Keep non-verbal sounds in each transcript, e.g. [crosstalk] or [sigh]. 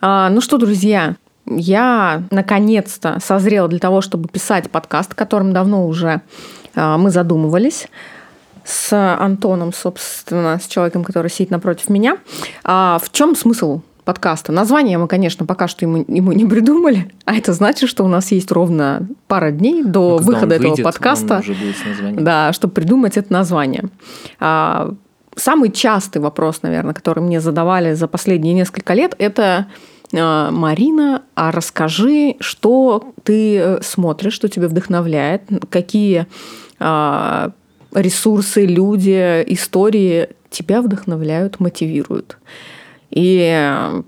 А, ну что, друзья, я наконец-то созрела для того, чтобы писать подкаст, которым давно уже а, мы задумывались с Антоном, собственно, с человеком, который сидит напротив меня. А в чем смысл подкаста? Название мы, конечно, пока что ему, ему не придумали, а это значит, что у нас есть ровно пара дней до Ну, выхода этого выйдет, подкаста, да, чтобы придумать это название. А, самый частый вопрос, наверное, который мне задавали за последние несколько лет, это Марина, а расскажи, что ты э, смотришь, что тебя вдохновляет, какие а, ресурсы, люди, истории тебя вдохновляют, мотивируют. И э,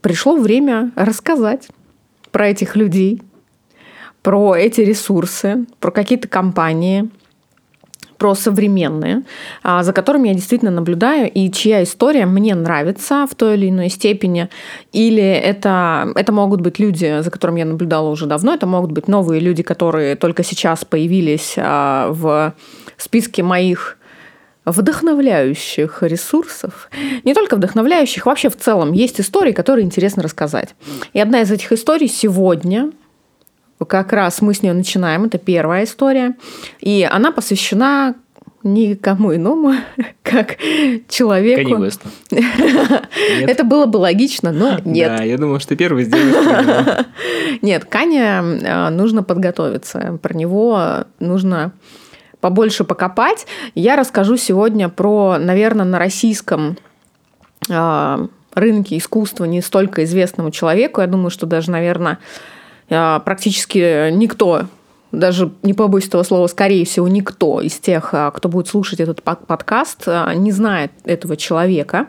пришло время рассказать про этих людей, про эти ресурсы, про какие-то компании, про современные, а, за которыми я действительно наблюдаю, и чья история мне нравится в той или иной степени. Или это, это могут быть люди, за которыми я наблюдала уже давно, это могут быть новые люди, которые только сейчас появились а, в списке моих вдохновляющих ресурсов. Не только вдохновляющих, вообще в целом есть истории, которые интересно рассказать. И одна из этих историй сегодня, как раз мы с нее начинаем, это первая история, и она посвящена никому иному, [laughs] как человеку. [laughs] Это было бы логично, но нет. Да, я думал, что первый сделаешь. [laughs] Нет, Каня э, нужно подготовиться. Про него нужно побольше покопать. Я расскажу сегодня про, наверное, на российском э, рынке искусства не столько известному человеку. Я думаю, что даже, наверное, практически никто даже не побоюсь этого слова, скорее всего, никто из тех, а, кто будет слушать этот под- подкаст, а, не знает этого человека.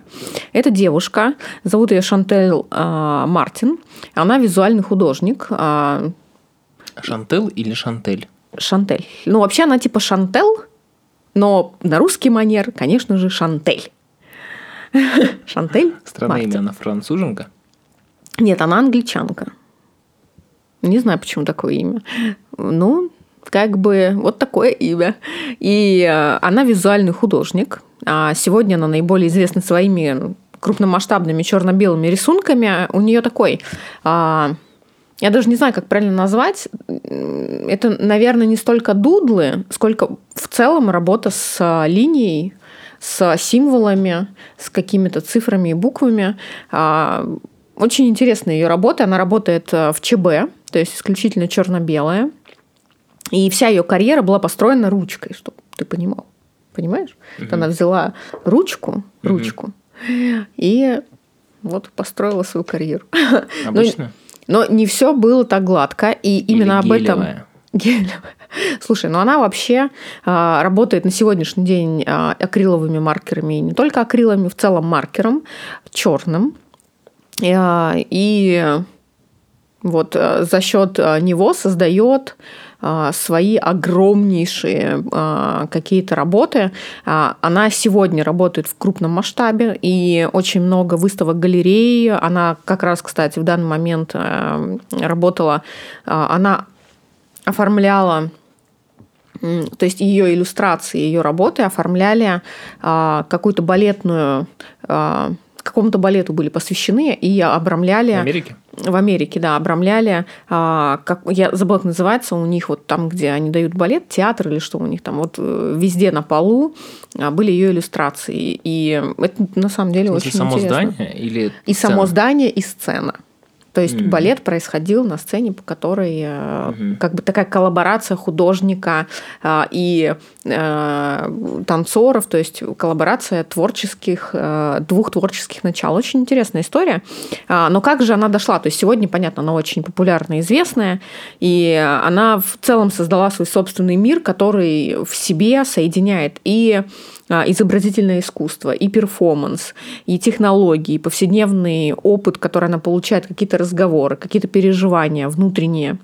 Это девушка, зовут ее Шантель а, Мартин. Она визуальный художник. а, Шантел или Шантель? Шантель. Ну, вообще она типа Шантел, но на русский манер, конечно же, Шантель. [laughs] Шантель Странное имя, она француженка. Нет, она англичанка. Не знаю, почему такое имя. Ну, как бы вот такое имя. И э, она визуальный художник. А сегодня она наиболее известна своими крупномасштабными черно-белыми рисунками. У нее такой... а, я даже не знаю, как правильно назвать. Это, наверное, не столько дудлы, сколько в целом работа с а, линией, с символами, с какими-то цифрами и буквами. А, Очень интересная ее работа. Она работает э, в ЧБ, то есть исключительно черно-белая. И вся ее карьера была построена ручкой, чтобы ты понимал. Понимаешь? Вот Она взяла ручку, ручку, и вот построила свою карьеру. [laughs] Обычно? Но не все было так гладко, и Или именно об этом... [laughs] гелевая? Слушай, ну она вообще а, работает на сегодняшний день а, акриловыми маркерами, и не только акрилами, в целом маркером черным. А, И вот а, за счет а, него создает а, свои огромнейшие какие-то работы. Она сегодня работает в крупном масштабе, и очень много выставок галерей. Она как раз, кстати, в данный момент работала, она оформляла то есть ее иллюстрации, ее работы оформляли какую-то балетную, какому-то балету были посвящены и обрамляли В Америке? в Америке, да, обрамляли, а, как, я забыла, как называется, у них вот там, где они дают балет, театр или что у них там, вот э, везде на полу а, были ее иллюстрации. И это на самом деле очень само интересно. здание или И само сцена? здание, и сцена. То есть Мгм. балет происходил на сцене, по которой Мгм. как бы такая коллаборация художника э, и э, танцоров, то есть коллаборация творческих, двух творческих начал. Очень интересная история. А, Но как же она дошла? То есть сегодня, понятно, она очень популярная, известная, и она в целом создала свой собственный мир, который в себе соединяет и изобразительное искусство, и перформанс, и технологии, и повседневный опыт, который она получает, какие-то разговоры, какие-то переживания внутренние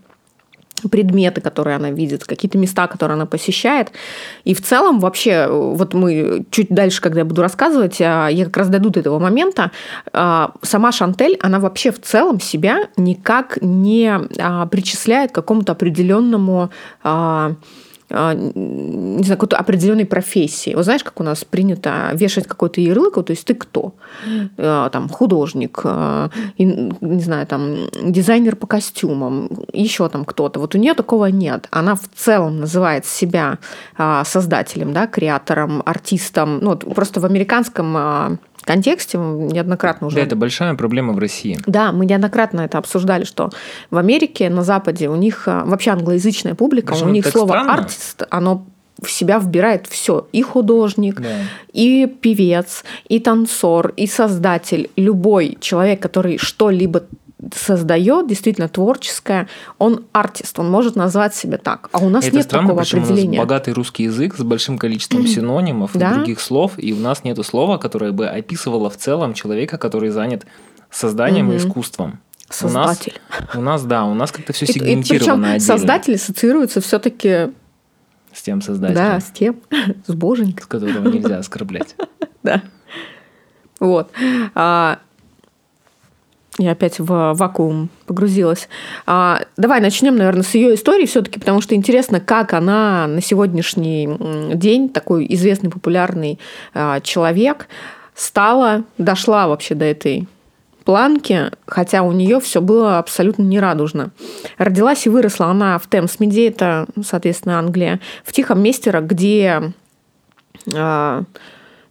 предметы, которые она видит, какие-то места, которые она посещает. И в целом вообще, вот мы чуть дальше, когда я буду рассказывать, а, я как раз дойду до этого момента, а, сама Шантель, она вообще в целом себя никак не а, причисляет к какому-то определенному а, а, не знаю, какой-то определенной профессии. Вот знаешь, как у нас принято вешать какой-то ярлык, то есть ты кто? А, там художник, а, не знаю, там дизайнер по костюмам, еще там кто-то. Вот у нее такого нет. Она в целом называет себя создателем, да, креатором, артистом. Ну, вот просто в американском контексте неоднократно уже. Да, это большая проблема в России. Да, мы неоднократно это обсуждали, что в Америке, на Западе у них вообще англоязычная публика, Причем у них слово странно. артист, оно в себя вбирает все. И художник, да. и певец, и танцор, и создатель. Любой человек, который что-либо создает, действительно творческое, он артист, он может назвать себя так. А у нас это нет странно, такого определения. У нас богатый русский язык с большим количеством синонимов и других слов, и у нас нет слова, которое бы описывало в целом человека, который занят созданием и искусством. Создатель. У нас, у нас, да, у нас как-то все сегментировано и, отдельно. создатель ассоциируется все-таки с тем создателем. Да, с тем, [laughs] с боженьком. С которого нельзя оскорблять. [laughs] Да. Вот. Я опять в вакуум погрузилась. А, давай начнем, наверное, с ее истории все-таки, потому что интересно, как она на сегодняшний день, такой известный, популярный а, человек, стала, дошла вообще до этой планки, хотя у нее все было абсолютно нерадужно. Родилась и выросла она в Темсмиде, это, соответственно, Англия, в тихом месте, где а,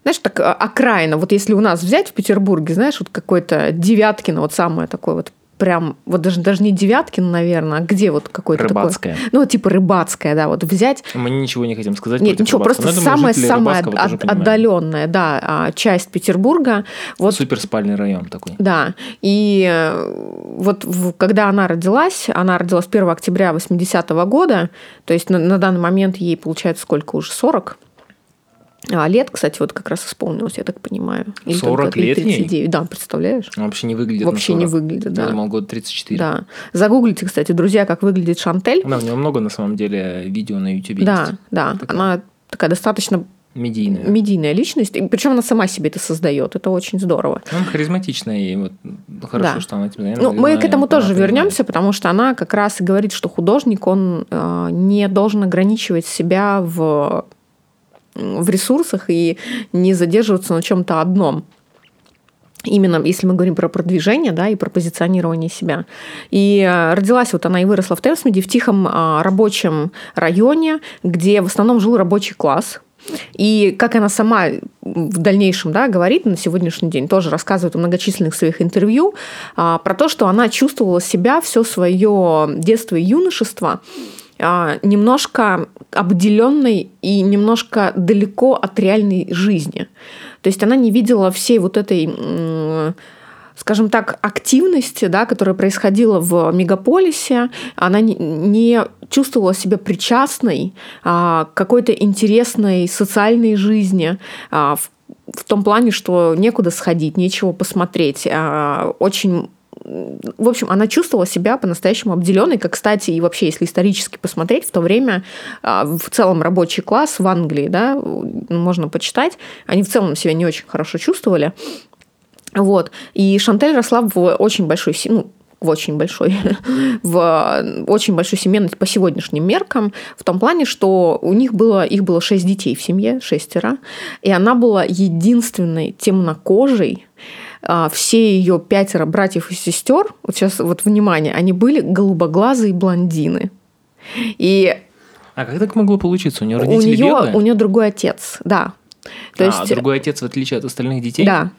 знаешь, так а, окраина. Вот если у нас взять в Петербурге, знаешь, вот какой-то Девяткино, вот самое такое вот прям, вот даже, даже не Девяткин, наверное, а где вот какой-то Рыбацкая. такой... Ну, типа рыбацкая, да, вот взять... Мы ничего не хотим сказать Нет, ничего, просто самая-самая от, отдаленная, да, а, часть Петербурга. Вот, Суперспальный район такой. Да, и э, вот когда она родилась, она родилась 1 октября 80 -го года, то есть на, на данный момент ей, получается, сколько уже, 40? А лет, кстати, вот как раз исполнилось, я так понимаю. Или 40 лет 39. Ей? Да, представляешь? Вообще не выглядит Вообще не выглядит, да. Я думал, год 34. Да. Загуглите, кстати, друзья, как выглядит Шантель. Да, у нее много, на самом деле, видео на YouTube Да, есть. да. Такая. Она такая достаточно медийная. медийная личность. И причем она сама себе это создает. Это очень здорово. Ну, харизматичная, и вот хорошо, да. что она тебе Ну, мы к этому тоже вернемся, потому что она как раз и говорит, что художник, он э, не должен ограничивать себя в в ресурсах и не задерживаться на чем-то одном. Именно если мы говорим про продвижение да, и про позиционирование себя. И э, родилась вот она и выросла в Темсмиде, в тихом а, рабочем районе, где в основном жил рабочий класс, и как она сама в дальнейшем да, говорит на сегодняшний день, тоже рассказывает в многочисленных своих интервью а, про то, что она чувствовала себя все свое детство и юношество немножко обделенной и немножко далеко от реальной жизни. То есть она не видела всей вот этой скажем так, активности, да, которая происходила в мегаполисе, она не чувствовала себя причастной а, к какой-то интересной социальной жизни, а, в, в том плане, что некуда сходить, нечего посмотреть. Очень в общем, она чувствовала себя по-настоящему обделенной, как, кстати, и вообще, если исторически посмотреть, в то время а, в целом рабочий класс в Англии, да, можно почитать, они в целом себя не очень хорошо чувствовали. Вот. И Шантель росла в очень большой семье, ну, в очень большой, [laughs] в очень большой семье по сегодняшним меркам, в том плане, что у них было, их было шесть детей в семье, шестеро, и она была единственной темнокожей, все ее пятеро братьев и сестер, вот сейчас вот внимание, они были голубоглазые блондины. И а как так могло получиться? У нее родители у нее, белые? У нее другой отец, да. То а, есть... другой отец, в отличие от остальных детей? Да.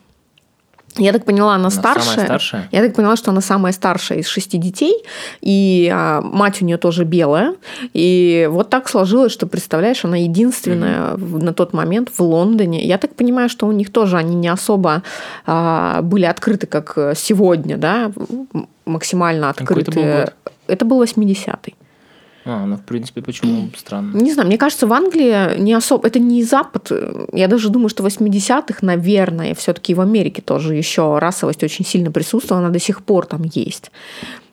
Я так поняла, она, она старшая. Самая старшая. Я так поняла, что она самая старшая из шести детей, и а, мать у нее тоже белая. И вот так сложилось, что представляешь, она единственная mm-hmm. на тот момент в Лондоне. Я так понимаю, что у них тоже они не особо а, были открыты, как сегодня, да, максимально открыты. Это был, год? это был 80-й. А, ну, в принципе, почему [clears throat] странно? Не знаю, мне кажется, в Англии не особо... Это не Запад. Я даже думаю, что в 80-х, наверное, все таки в Америке тоже еще расовость очень сильно присутствовала, она до сих пор там есть.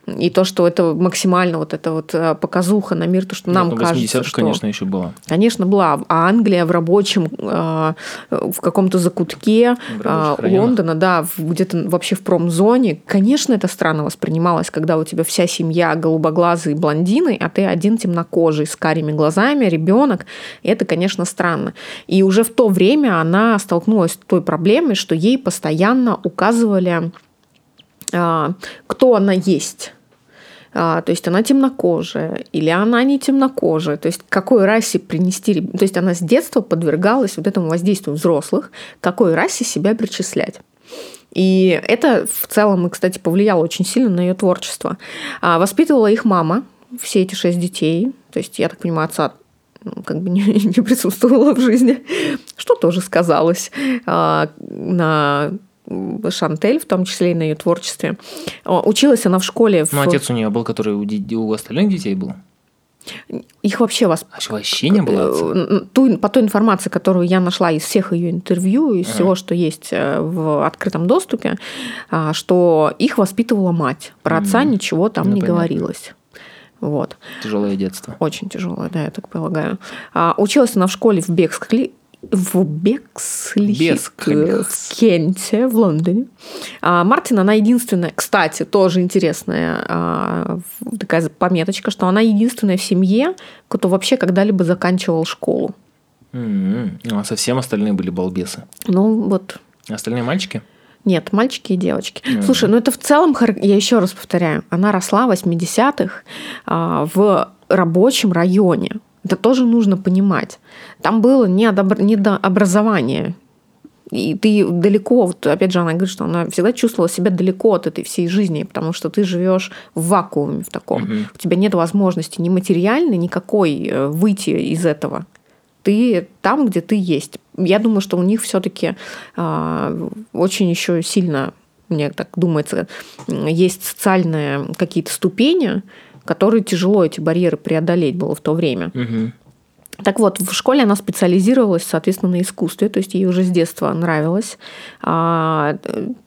И то, что это максимально вот эта вот э, показуха на мир, то, что нам ну, кажется, что... конечно, еще была. Конечно, была. А Англия в рабочем, э, в каком-то закутке э, Лондона, да, где-то вообще в промзоне, конечно, это странно воспринималось, когда у тебя вся семья голубоглазые блондины, а ты один темнокожий с карими глазами, ребенок. Это, конечно, странно. И уже в то время она столкнулась с той проблемой, что ей постоянно указывали кто она есть то есть она темнокожая или она не темнокожая, то есть какой расе принести, то есть она с детства подвергалась вот этому воздействию взрослых, какой расе себя причислять. И это в целом, кстати, повлияло очень сильно на ее творчество. А, воспитывала их мама, все эти шесть детей, то есть, я так понимаю, отца ну, как бы [laughs] не, не присутствовала в жизни, что тоже сказалось а, на Шантель, в том числе и на ее творчестве. Училась она в школе. В... Ну, отец у нее был, который у, у остальных детей был? Их вообще вас... А вообще не было? Э, ту, по той информации, которую я нашла из всех ее интервью, из а. всего, что есть э, в открытом доступе, а, что их воспитывала мать. Про отца mm. ничего там ну, не понятно. говорилось. Вот. Тяжелое детство. Очень тяжелое, да, я так полагаю. А, училась она в школе в Бекскли, в Бексли, в Кенте, в Лондоне. А Мартин, она единственная, кстати, тоже интересная а, такая пометочка, что она единственная в семье, кто вообще когда-либо заканчивал школу. Mm-hmm. Ну, а совсем остальные были балбесы? Ну, вот. Остальные мальчики? Нет, мальчики и девочки. Mm-hmm. Слушай, ну это в целом, я еще раз повторяю, она росла в 80-х а, в рабочем районе. Это тоже нужно понимать. Там было недообразование. И ты далеко, вот опять же, она говорит, что она всегда чувствовала себя далеко от этой всей жизни, потому что ты живешь в вакууме в таком. Угу. У тебя нет возможности ни материальной, никакой э, выйти из этого. Ты там, где ты есть. Я думаю, что у них все-таки э, а, очень еще сильно, мне так думается, есть социальные какие-то ступени, которые тяжело эти барьеры преодолеть было в то время. Угу. Так вот, в школе она специализировалась, соответственно, на искусстве, то есть ей уже с детства нравилась а,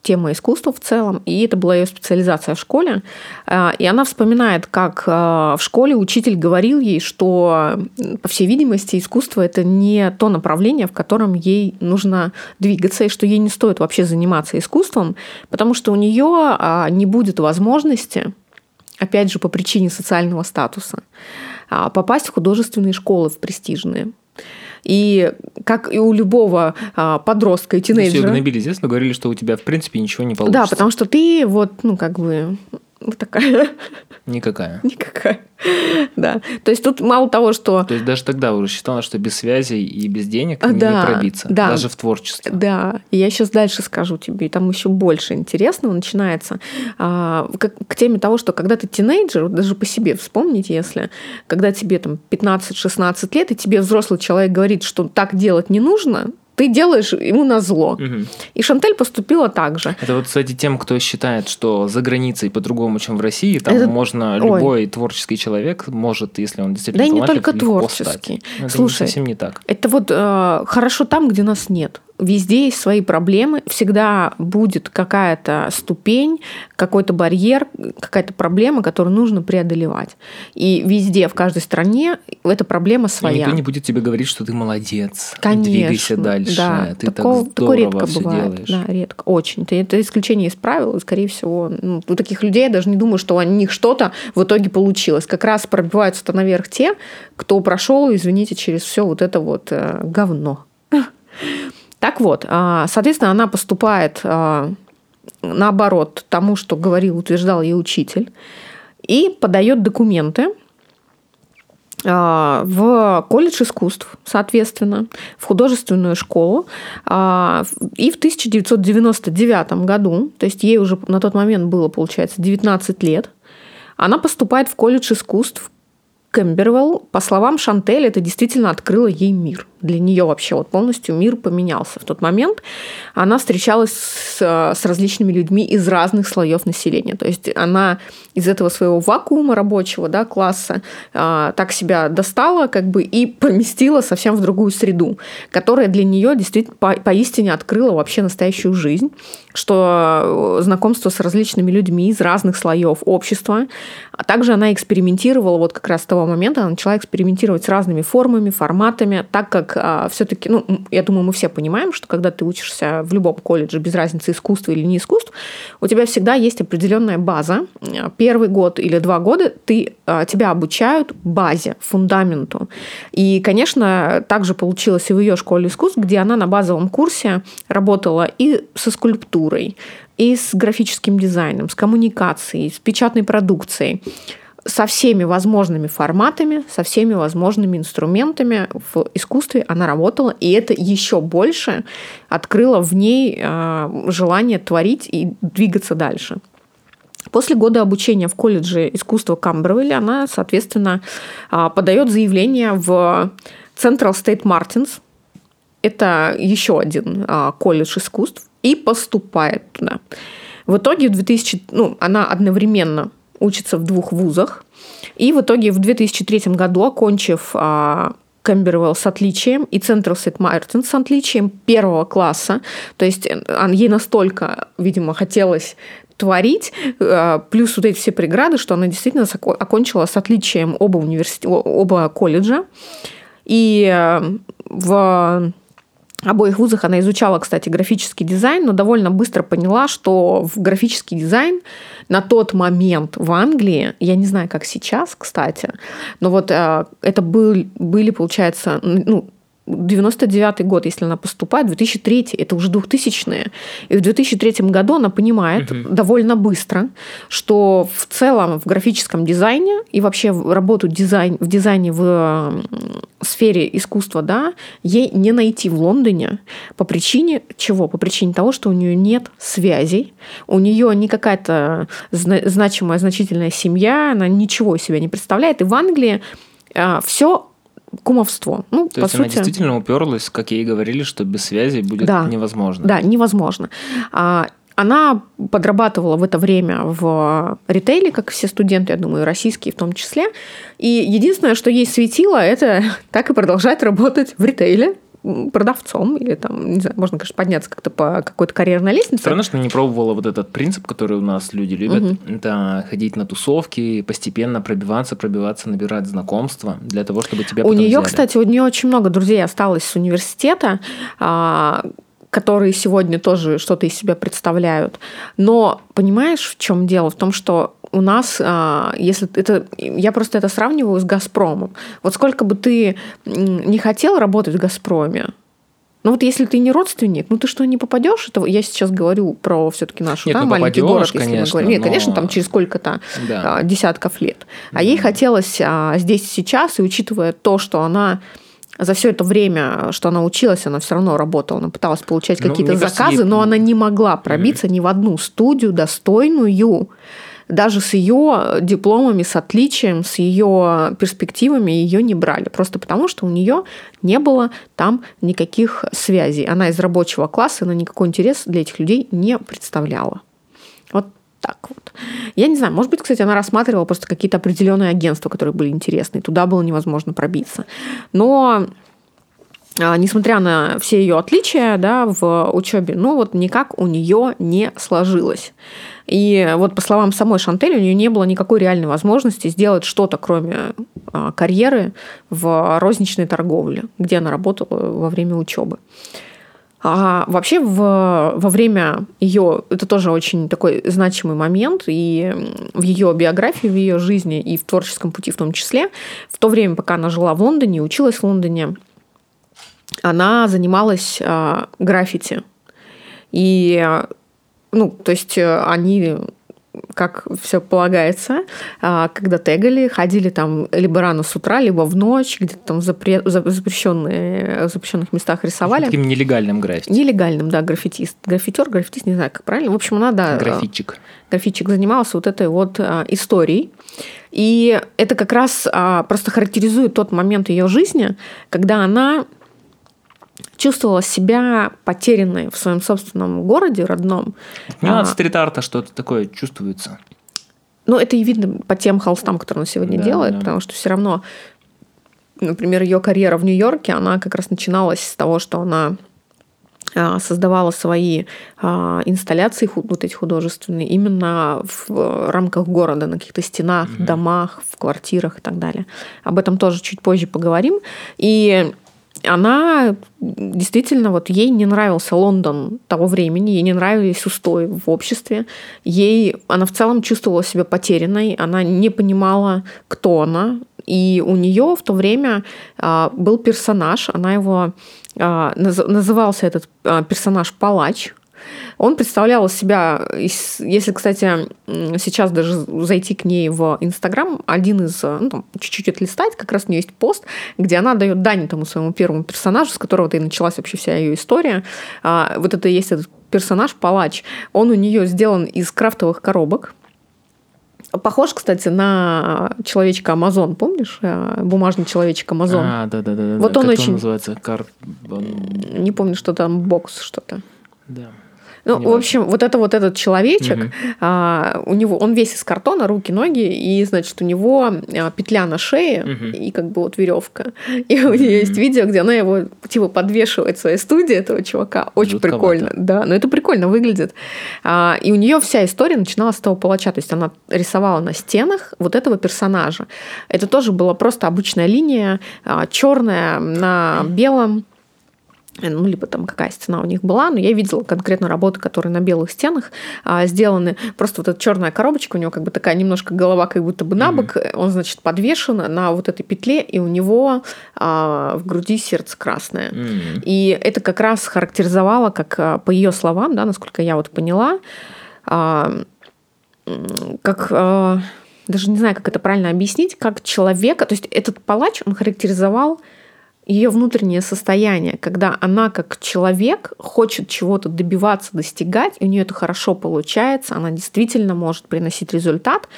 тема искусства в целом, и это была ее специализация в школе. А, и она вспоминает, как а, в школе учитель говорил ей, что, по всей видимости, искусство это не то направление, в котором ей нужно двигаться, и что ей не стоит вообще заниматься искусством, потому что у нее а, не будет возможности опять же, по причине социального статуса, а, попасть в художественные школы, в престижные. И как и у любого а, подростка и тинейджера... Все гнобили детство, говорили, что у тебя, в принципе, ничего не получится. Да, потому что ты вот, ну, как бы вот такая. Никакая. Никакая. Да. То есть тут мало того, что... То есть даже тогда уже считала, что без связей и без денег да, не пробиться. Да. Даже в творчестве. Да. И я сейчас дальше скажу тебе, там еще больше интересного начинается. А, к, к теме того, что когда ты тинейджер, даже по себе вспомнить, если, когда тебе там 15-16 лет, и тебе взрослый человек говорит, что так делать не нужно, ты делаешь ему на зло. Угу. И Шантель поступила так же. Это вот, кстати, тем, кто считает, что за границей по-другому, чем в России, там Это... можно любой Ой. творческий человек может, если он действительно Да и не только творческий. Это Слушай, не совсем не так. Это вот э, хорошо там, где нас нет везде есть свои проблемы, всегда будет какая-то ступень, какой-то барьер, какая-то проблема, которую нужно преодолевать. И везде, в каждой стране эта проблема своя. И никто не будет тебе говорить, что ты молодец, Конечно, двигайся дальше, да, ты такого, так здорово редко все бывает. делаешь. Да, редко, очень. Это исключение из правил, и, скорее всего, ну, у таких людей я даже не думаю, что у них что-то в итоге получилось. Как раз пробиваются-то наверх те, кто прошел, извините, через все вот это вот э, говно. Так вот, а, соответственно, она поступает а, наоборот тому, что говорил, утверждал ей учитель, и подает документы а, в колледж искусств, соответственно, в художественную школу. И в 1999 году, то есть ей уже на тот момент было, получается, 19 лет, она поступает в колледж искусств Кэмбервелл, по словам Шантель, это действительно открыло ей мир. Для нее вообще вот полностью мир поменялся. В тот момент она встречалась с, с различными людьми из разных слоев населения. То есть она из этого своего вакуума рабочего да, класса а, так себя достала как бы и поместила совсем в другую среду, которая для нее действительно по, поистине открыла вообще настоящую жизнь, что э, знакомство с различными людьми из разных слоев общества, а также она экспериментировала вот как раз с того момента, она начала экспериментировать с разными формами, форматами, так как а, все-таки, ну, я думаю, мы все понимаем, что когда ты учишься в любом колледже, без разницы искусства или не искусств, у тебя всегда есть определенная база. Первый год или два года ты, а, тебя обучают базе, фундаменту. И, конечно, также получилось и в ее школе искусств, где она на базовом курсе работала и со скульптурой, и с графическим дизайном, с коммуникацией, с печатной продукцией со всеми возможными форматами, со всеми возможными инструментами в искусстве она работала, и это еще больше открыло в ней а, желание творить и двигаться дальше. После года обучения в колледже искусства Камбервилля она, соответственно, а, подает заявление в Central State Martins. Это еще один а, колледж искусств и поступает туда. В итоге в 2000, ну, она одновременно учится в двух вузах. И в итоге в 2003 году, окончив а, Кэмбервелл с отличием и Централ Сет Мартин с отличием первого класса. То есть э, ей настолько, видимо, хотелось творить, э, плюс вот эти все преграды, что она действительно окончила с отличием оба, университета, оба колледжа. И э, в обоих вузах она изучала, кстати, графический дизайн, но довольно быстро поняла, что в графический дизайн на тот момент в Англии, я не знаю, как сейчас, кстати, но вот э, это был, были, получается, ну, 99 год, если она поступает, 2003, это уже 2000-е. И в 2003 году она понимает угу. довольно быстро, что в целом в графическом дизайне и вообще работу дизайн, в дизайне в сфере искусства, да, ей не найти в Лондоне по причине чего? По причине того, что у нее нет связей, у нее не какая-то значимая, значительная семья, она ничего из себя не представляет. И в Англии а, все кумовство. Ну, То по есть сути... она действительно уперлась, как ей говорили, что без связи будет да, невозможно. Да, невозможно. А, она подрабатывала в это время в ритейле, как все студенты, я думаю, российские в том числе. И единственное, что ей светило, это [laughs] так и продолжать работать в ритейле, продавцом или там, не знаю, можно, конечно, подняться как-то по какой-то карьерной лестнице. Странно, что не пробовала вот этот принцип, который у нас люди любят, угу. это ходить на тусовки, постепенно пробиваться, пробиваться, набирать знакомства для того, чтобы тебя У нее, кстати, у нее очень много друзей осталось с университета, а, которые сегодня тоже что-то из себя представляют. Но понимаешь, в чем дело? В том, что у нас, а, если это, я просто это сравниваю с Газпромом. Вот сколько бы ты не хотел работать в Газпроме, ну вот если ты не родственник, ну ты что, не попадешь? Это я сейчас говорю про все-таки нашу Нет, да, ну, маленький город, если конечно, мы говорим. Нет, но... конечно, там через сколько-то да. А, десятков лет. А да. ей хотелось а, здесь сейчас, и учитывая то, что она за все это время, что она училась, она все равно работала, она пыталась получать ну, какие-то заказы, кажется, но она не могла пробиться mm-hmm. ни в одну студию достойную даже с ее дипломами, с отличием, с ее перспективами ее не брали. Просто потому, что у нее не было там никаких связей. Она из рабочего класса, она никакой интерес для этих людей не представляла. Вот так вот. Я не знаю, может быть, кстати, она рассматривала просто какие-то определенные агентства, которые были интересны. Туда было невозможно пробиться. Но а, несмотря на все ее отличия да, в учебе, ну вот никак у нее не сложилось. И вот по словам самой Шантель, у нее не было никакой реальной возможности сделать что-то, кроме а, карьеры в розничной торговле, где она работала во время учебы. А вообще в, во время ее, это тоже очень такой значимый момент, и в ее биографии, в ее жизни, и в творческом пути в том числе, в то время, пока она жила в Лондоне, училась в Лондоне, она занималась а, граффити. И ну, то есть э, они как все полагается, а, когда тегали, ходили там либо рано с утра, либо в ночь, где-то там в запре- запрещенные, запрещенных местах рисовали. Таким нелегальным граффити. Нелегальным, да, граффитист. Граффитер, граффитист, не знаю, как правильно. В общем, она, да... Графитчик. Графитчик занимался вот этой вот а, историей. И это как раз а, просто характеризует тот момент ее жизни, когда она чувствовала себя потерянной в своем собственном городе родном. Ну, от стрит-арта что-то такое чувствуется. Ну, это и видно по тем холстам, которые она сегодня да, делает, да. потому что все равно, например, ее карьера в Нью-Йорке, она как раз начиналась с того, что она а, создавала свои а, инсталляции вот эти художественные именно в рамках города, на каких-то стенах, mm-hmm. домах, в квартирах и так далее. Об этом тоже чуть позже поговорим. И она действительно, вот ей не нравился Лондон того времени, ей не нравились устои в обществе, ей, она в целом чувствовала себя потерянной, она не понимала, кто она, и у нее в то время а, был персонаж, она его а, назывался этот а, персонаж палач, он представлял из себя, если, кстати, сейчас даже зайти к ней в Инстаграм, один из, ну, там, чуть-чуть отлистать, как раз у нее есть пост, где она дает дань тому своему первому персонажу, с которого-то и началась вообще вся ее история. А, вот это и есть этот персонаж Палач. Он у нее сделан из крафтовых коробок, Похож, кстати, на человечка Амазон, помнишь? Э, бумажный человечек Амазон. А, да, да, да. Вот да. он как очень. Он называется карбон. Не помню, что там бокс что-то. Да. Ну, в общем, вот это вот этот человечек, угу. а, у него, он весь из картона, руки, ноги, и, значит, у него а, петля на шее угу. и как бы вот веревка. И у нее есть видео, где она его типа подвешивает в своей студии этого чувака. Очень Жутковато. прикольно, да. Но это прикольно выглядит. А, и у нее вся история начиналась с того палача, то есть она рисовала на стенах вот этого персонажа. Это тоже была просто обычная линия, а, черная на [clears throat] белом ну, либо там какая стена у них была, но я видела конкретно работы, которые на белых стенах а, сделаны. Просто вот эта черная коробочка, у него как бы такая немножко голова как будто бы на бок, mm-hmm. он, значит, подвешен на вот этой петле, и у него а, в груди сердце красное. Mm-hmm. И это как раз характеризовало, как а, по ее словам, да, насколько я вот поняла, а, как... А, даже не знаю, как это правильно объяснить, как человека, то есть этот палач, он характеризовал ее внутреннее состояние, когда она как человек хочет чего-то добиваться, достигать, и у нее это хорошо получается, она действительно может приносить результат,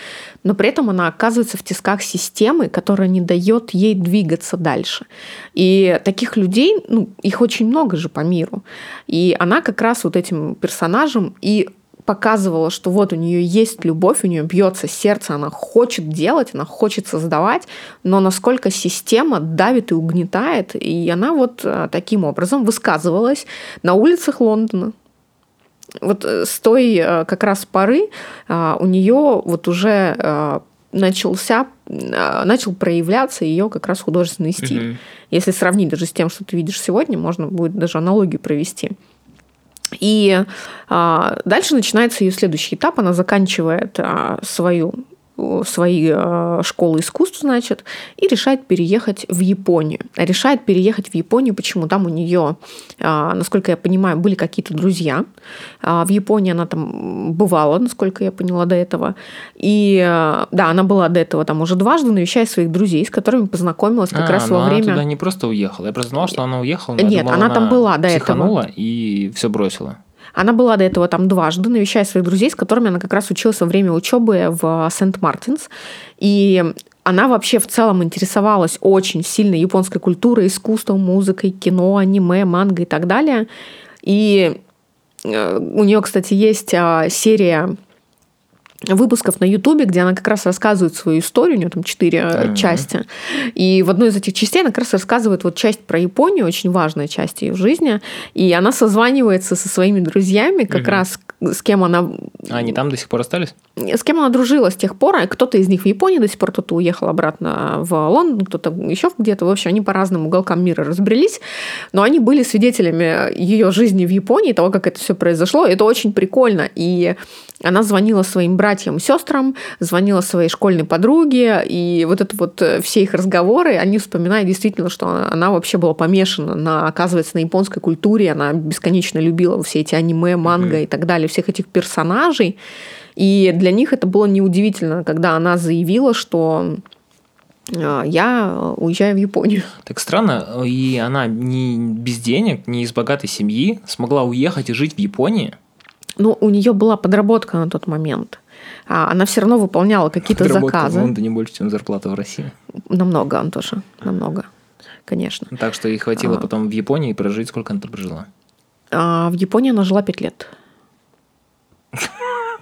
но при этом она оказывается в тисках системы, которая не дает ей двигаться дальше. И таких людей, ну, их очень много же по миру. И она как раз вот этим персонажем и показывала, что вот у нее есть любовь, у нее бьется сердце, она хочет делать, она хочет создавать, но насколько система давит и угнетает, и она вот э, таким образом высказывалась на улицах Лондона. Вот э, с той э, как раз поры у нее вот уже начался, начал проявляться ее как раз художественный стиль. Mm-hmm. Если сравнить даже с тем, что ты видишь сегодня, можно будет даже аналогию провести. И а, дальше начинается ее следующий этап. Она заканчивает а, свою свои э, школы искусств, значит, и решает переехать в Японию. Решает переехать в Японию, почему? Там у нее, а, насколько я понимаю, были какие-то друзья. В Японии она там бывала, насколько я поняла до этого. И э, да, она была до этого там уже дважды, навещая своих друзей, с которыми познакомилась как а, раз во время... Она туда не просто уехала. Я просто знала, что она уехала. Нет, думала, она, она там была до этого. и все бросила. Она была до этого там дважды, навещая своих друзей, с которыми она как раз училась во время учебы в Сент-Мартинс. И она вообще в целом интересовалась очень сильно японской культурой, искусством, музыкой, кино, аниме, манго и так далее. И э, у нее, кстати, есть а, серия выпусков на Ютубе, где она как раз рассказывает свою историю, у нее там четыре mm-hmm. части. И в одной из этих частей она как раз рассказывает вот часть про Японию, очень важная часть ее жизни. И она созванивается со своими друзьями, как mm-hmm. раз с кем она... А они там до сих пор остались? С кем она дружила с тех пор. Кто-то из них в Японии до сих пор, кто-то уехал обратно в Лондон, кто-то еще где-то. В общем, они по разным уголкам мира разбрелись. Но они были свидетелями ее жизни в Японии, того, как это все произошло. Это очень прикольно. И она звонила своим братьям, сестрам, звонила своей школьной подруге, и вот это вот э, все их разговоры, они вспоминают действительно, что она, она вообще была помешана на, оказывается, на японской культуре, она бесконечно любила все эти аниме, манго mm-hmm. и так далее, всех этих персонажей. И для них это было неудивительно, когда она заявила, что а, я уезжаю в Японию. Так странно, и она не без денег, не из богатой семьи смогла уехать и жить в Японии. Ну, у нее была подработка на тот момент. А она все равно выполняла какие-то заказы. в Лондоне больше, чем зарплата в России. Намного, Антоша, намного, конечно. Так что ей хватило а... потом в Японии прожить, сколько она там прожила? А в Японии она жила пять лет. [laughs]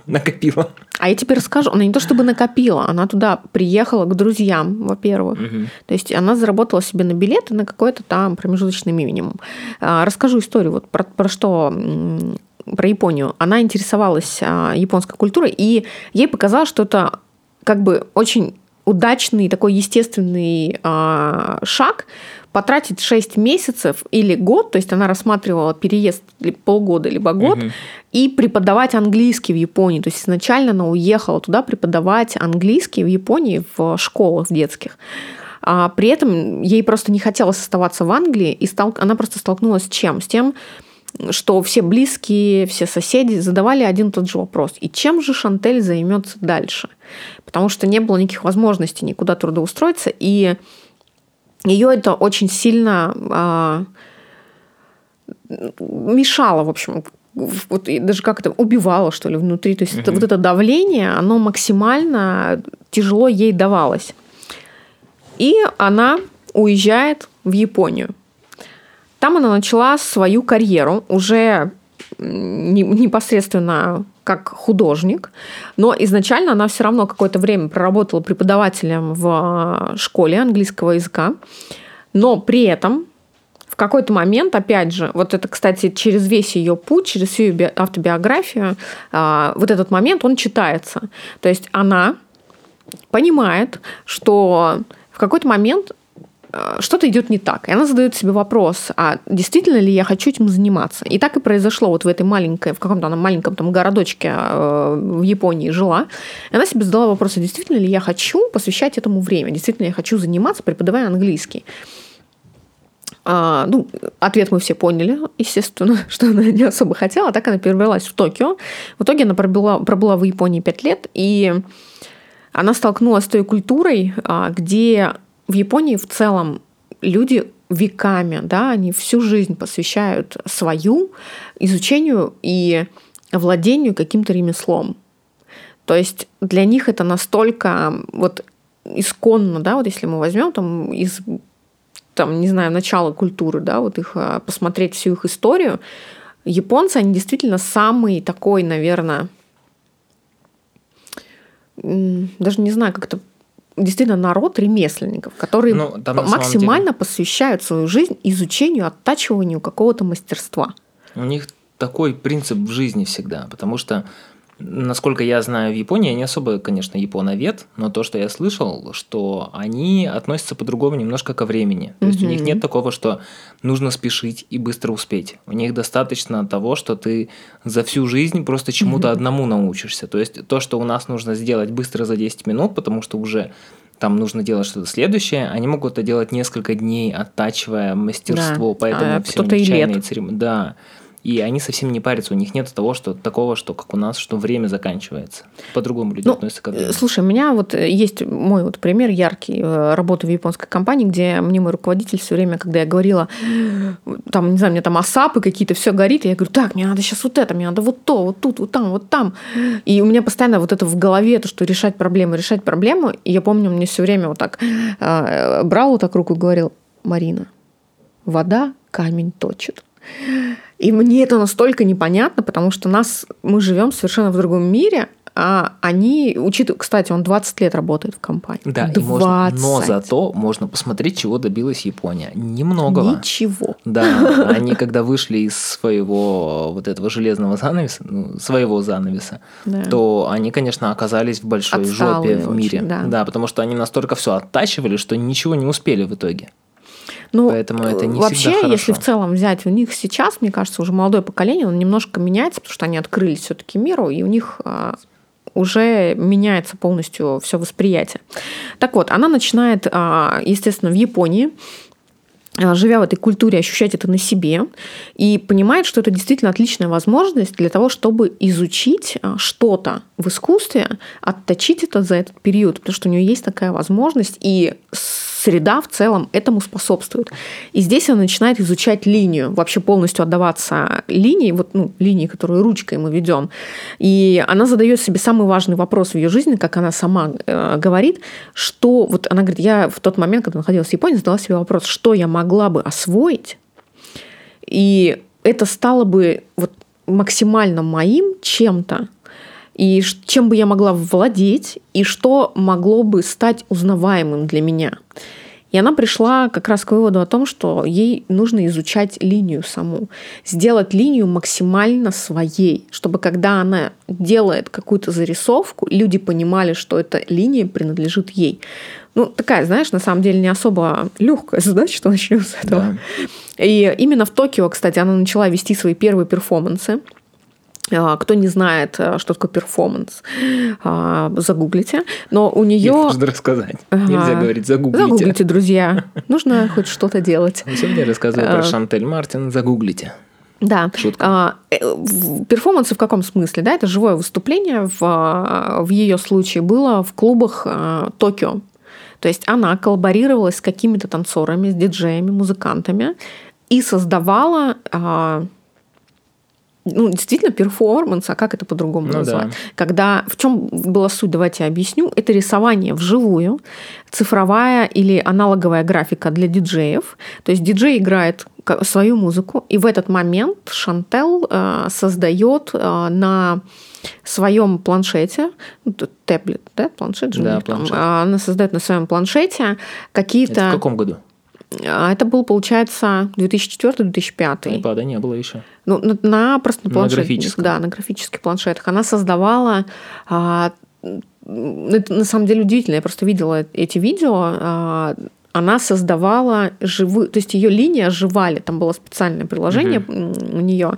накопила. А я теперь расскажу. Она не то чтобы накопила, она туда приехала к друзьям, во-первых. Угу. То есть она заработала себе на билеты на какой-то там промежуточный минимум. А, расскажу историю вот про, про что про Японию. Она интересовалась а, японской культурой, и ей показалось, что это как бы очень удачный такой естественный а, шаг потратить 6 месяцев или год, то есть она рассматривала переезд полгода либо год, угу. и преподавать английский в Японии. То есть изначально она уехала туда преподавать английский в Японии в школах детских. А при этом ей просто не хотелось оставаться в Англии, и стал, она просто столкнулась с чем? С тем, что все близкие, все соседи задавали один и тот же вопрос. И чем же Шантель займется дальше? Потому что не было никаких возможностей никуда трудоустроиться, и ее это очень сильно а, мешало, в общем, вот даже как это убивало, что ли, внутри. То есть угу. это, вот это давление, оно максимально тяжело ей давалось. И она уезжает в Японию. Там она начала свою карьеру уже непосредственно как художник, но изначально она все равно какое-то время проработала преподавателем в а, школе английского языка, но при этом в какой-то момент, опять же, вот это, кстати, через весь ее путь, через всю ее автобиографию, а, вот этот момент, он читается. То есть она понимает, что в какой-то момент что-то идет не так. И она задает себе вопрос, а действительно ли я хочу этим заниматься? И так и произошло вот в этой маленькой, в каком-то она маленьком там городочке э, в Японии жила. И она себе задала вопрос, а действительно ли я хочу посвящать этому время? Действительно я хочу заниматься, преподавая английский? А, ну, ответ мы все поняли, естественно, [laughs] что она не особо хотела. Так она перебралась в Токио. В итоге она пробыла, пробыла в Японии пять лет, и она столкнулась с той культурой, а, где в Японии в целом люди веками, да, они всю жизнь посвящают свою изучению и владению каким-то ремеслом. То есть для них это настолько вот исконно, да, вот если мы возьмем там из там, не знаю, начала культуры, да, вот их а, посмотреть всю их историю, японцы, они действительно самый такой, наверное, даже не знаю, как это действительно народ ремесленников, которые ну, максимально деле... посвящают свою жизнь изучению, оттачиванию какого-то мастерства. У них такой принцип в жизни всегда, потому что Насколько я знаю, в Японии они особо, конечно, японовед, но то, что я слышал, что они относятся по-другому немножко ко времени. То есть у них нет такого, что нужно спешить и быстро успеть. У них достаточно того, что ты за всю жизнь просто чему-то одному научишься. То есть то, что у нас нужно сделать быстро за 10 минут, потому что уже там нужно делать что-то следующее, они могут это делать несколько дней, оттачивая мастерство, да. поэтому а, все нечаянные церемонии. Да. И они совсем не парятся, у них нет того, что такого, что как у нас, что время заканчивается. По-другому люди ну, относятся к времени. Слушай, у меня вот э, есть мой вот пример яркий э, работы в японской компании, где мне мой руководитель все время, когда я говорила, там, не знаю, мне там асапы какие-то, все горит, и я говорю, так, мне надо сейчас вот это, мне надо вот то, вот тут, вот там, вот там. И у меня постоянно вот это в голове, то, что решать проблему, решать проблему. И я помню, мне все время вот так э, брал вот так руку и говорил, Марина, вода камень точит. И мне это настолько непонятно, потому что нас, мы живем совершенно в другом мире, а они, учитывая, кстати, он 20 лет работает в компании. Да, 20. И можно, но зато можно посмотреть, чего добилась Япония. Немногого. Ничего. Да, они когда вышли из своего вот этого железного занавеса, ну, своего занавеса, да. то они, конечно, оказались в большой Отсталые жопе в мире. Очень, да. да, потому что они настолько все оттачивали, что ничего не успели в итоге. Ну, Поэтому это не вообще, всегда если в целом взять у них сейчас, мне кажется, уже молодое поколение, он немножко меняется, потому что они открылись все-таки миру, и у них а, уже меняется полностью все восприятие. Так вот, она начинает, а, естественно, в Японии а, живя в этой культуре, ощущать это на себе и понимает, что это действительно отличная возможность для того, чтобы изучить что-то в искусстве, отточить это за этот период, потому что у нее есть такая возможность, и среда в целом этому способствует. И здесь она начинает изучать линию, вообще полностью отдаваться линии, вот ну, линии, которую ручкой мы ведем. И она задает себе самый важный вопрос в ее жизни, как она сама э, говорит, что вот она говорит, я в тот момент, когда находилась в Японии, задала себе вопрос, что я могла бы освоить, и это стало бы вот максимально моим чем-то, и чем бы я могла владеть, и что могло бы стать узнаваемым для меня. И она пришла как раз к выводу о том, что ей нужно изучать линию саму, сделать линию максимально своей, чтобы когда она делает какую-то зарисовку, люди понимали, что эта линия принадлежит ей. Ну, такая, знаешь, на самом деле не особо легкая задача, что начнем с этого. Да. И именно в Токио, кстати, она начала вести свои первые перформансы. А, кто не знает, а, что такое перформанс, а, загуглите. Но у нее... Нужно рассказать. Нельзя говорить загуглите. Загуглите, друзья. Нужно хоть что-то делать. Сегодня я рассказываю про Шантель Мартин. Загуглите. Да. Шутка. Э, перформансы в каком смысле? Да, это живое выступление в, в ее случае было в клубах Токио. То есть она коллаборировала с какими-то танцорами, с диджеями, музыкантами и создавала ну, действительно перформанс, а как это по-другому ну, назвать? Да. Когда в чем была суть, давайте я объясню. Это рисование вживую, цифровая или аналоговая графика для диджеев. То есть диджей играет свою музыку, и в этот момент Шантел э, создает э, на своем планшете, ну, таблет, да, планшет же, да, планшет. Там, она создает на своем планшете какие-то. Это в каком году? А это был, получается, 2004-2005. iPad не было еще. Ну, на, на просто на планшетах. На графическом. Да, на графических планшетах. Она создавала... А, это на самом деле удивительно. Я просто видела эти видео. А, она создавала живую, то есть ее линии оживали, там было специальное приложение mm-hmm. у нее,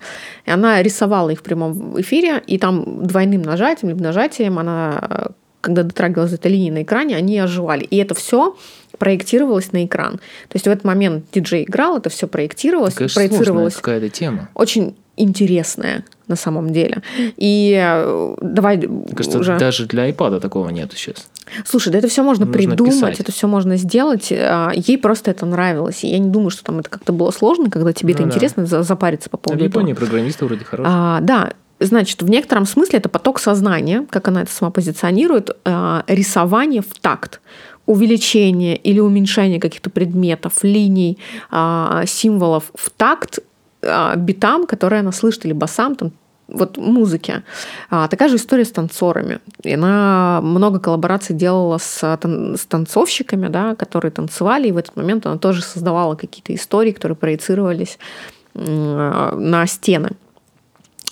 и она рисовала их в прямом эфире, и там двойным нажатием либо нажатием она, когда дотрагивалась до этой линии на экране, они оживали. И это все проектировалось на экран. То есть в этот момент диджей играл, это все проектировалось, Конечно, проецировалось. какая-то тема. Очень интересная на самом деле. И э, давай Кажется, уже... даже для iPad такого нету сейчас. Слушай, да это все можно, можно придумать, писать. это все можно сделать. А, ей просто это нравилось. И я не думаю, что там это как-то было сложно, когда тебе ну, это да. интересно, запариться по поводу а в Японии этого. программисты вроде хорошие. А, да, Значит, в некотором смысле это поток сознания, как она это сама позиционирует, а, рисование в такт увеличение или уменьшение каких-то предметов, линий, а, символов в такт а, битам, которые она слышит, или басам, там, вот музыке. А, такая же история с танцорами. И она много коллабораций делала с, с танцовщиками, да, которые танцевали, и в этот момент она тоже создавала какие-то истории, которые проецировались на стены.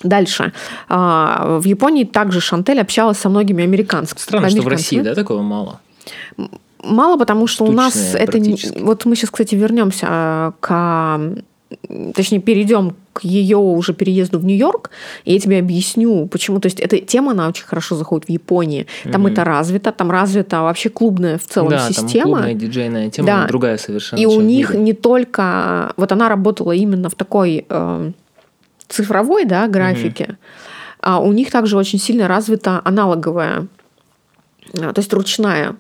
Дальше. В Японии также Шантель общалась со многими американцами. Странно, что в России, да, такого мало? Мало, потому что Штучное, у нас это... Вот мы сейчас, кстати, вернемся а, к... Точнее, перейдем к ее уже переезду в Нью-Йорк, и я тебе объясню, почему. То есть эта тема, она очень хорошо заходит в Японии. Там mm-hmm. это развито, там развита вообще клубная в целом да, система. Там клубная диджейная тема, да. другая совершенно. И у них не только... Вот она работала именно в такой э, цифровой да, графике, mm-hmm. а у них также очень сильно развита аналоговая, то есть ручная а,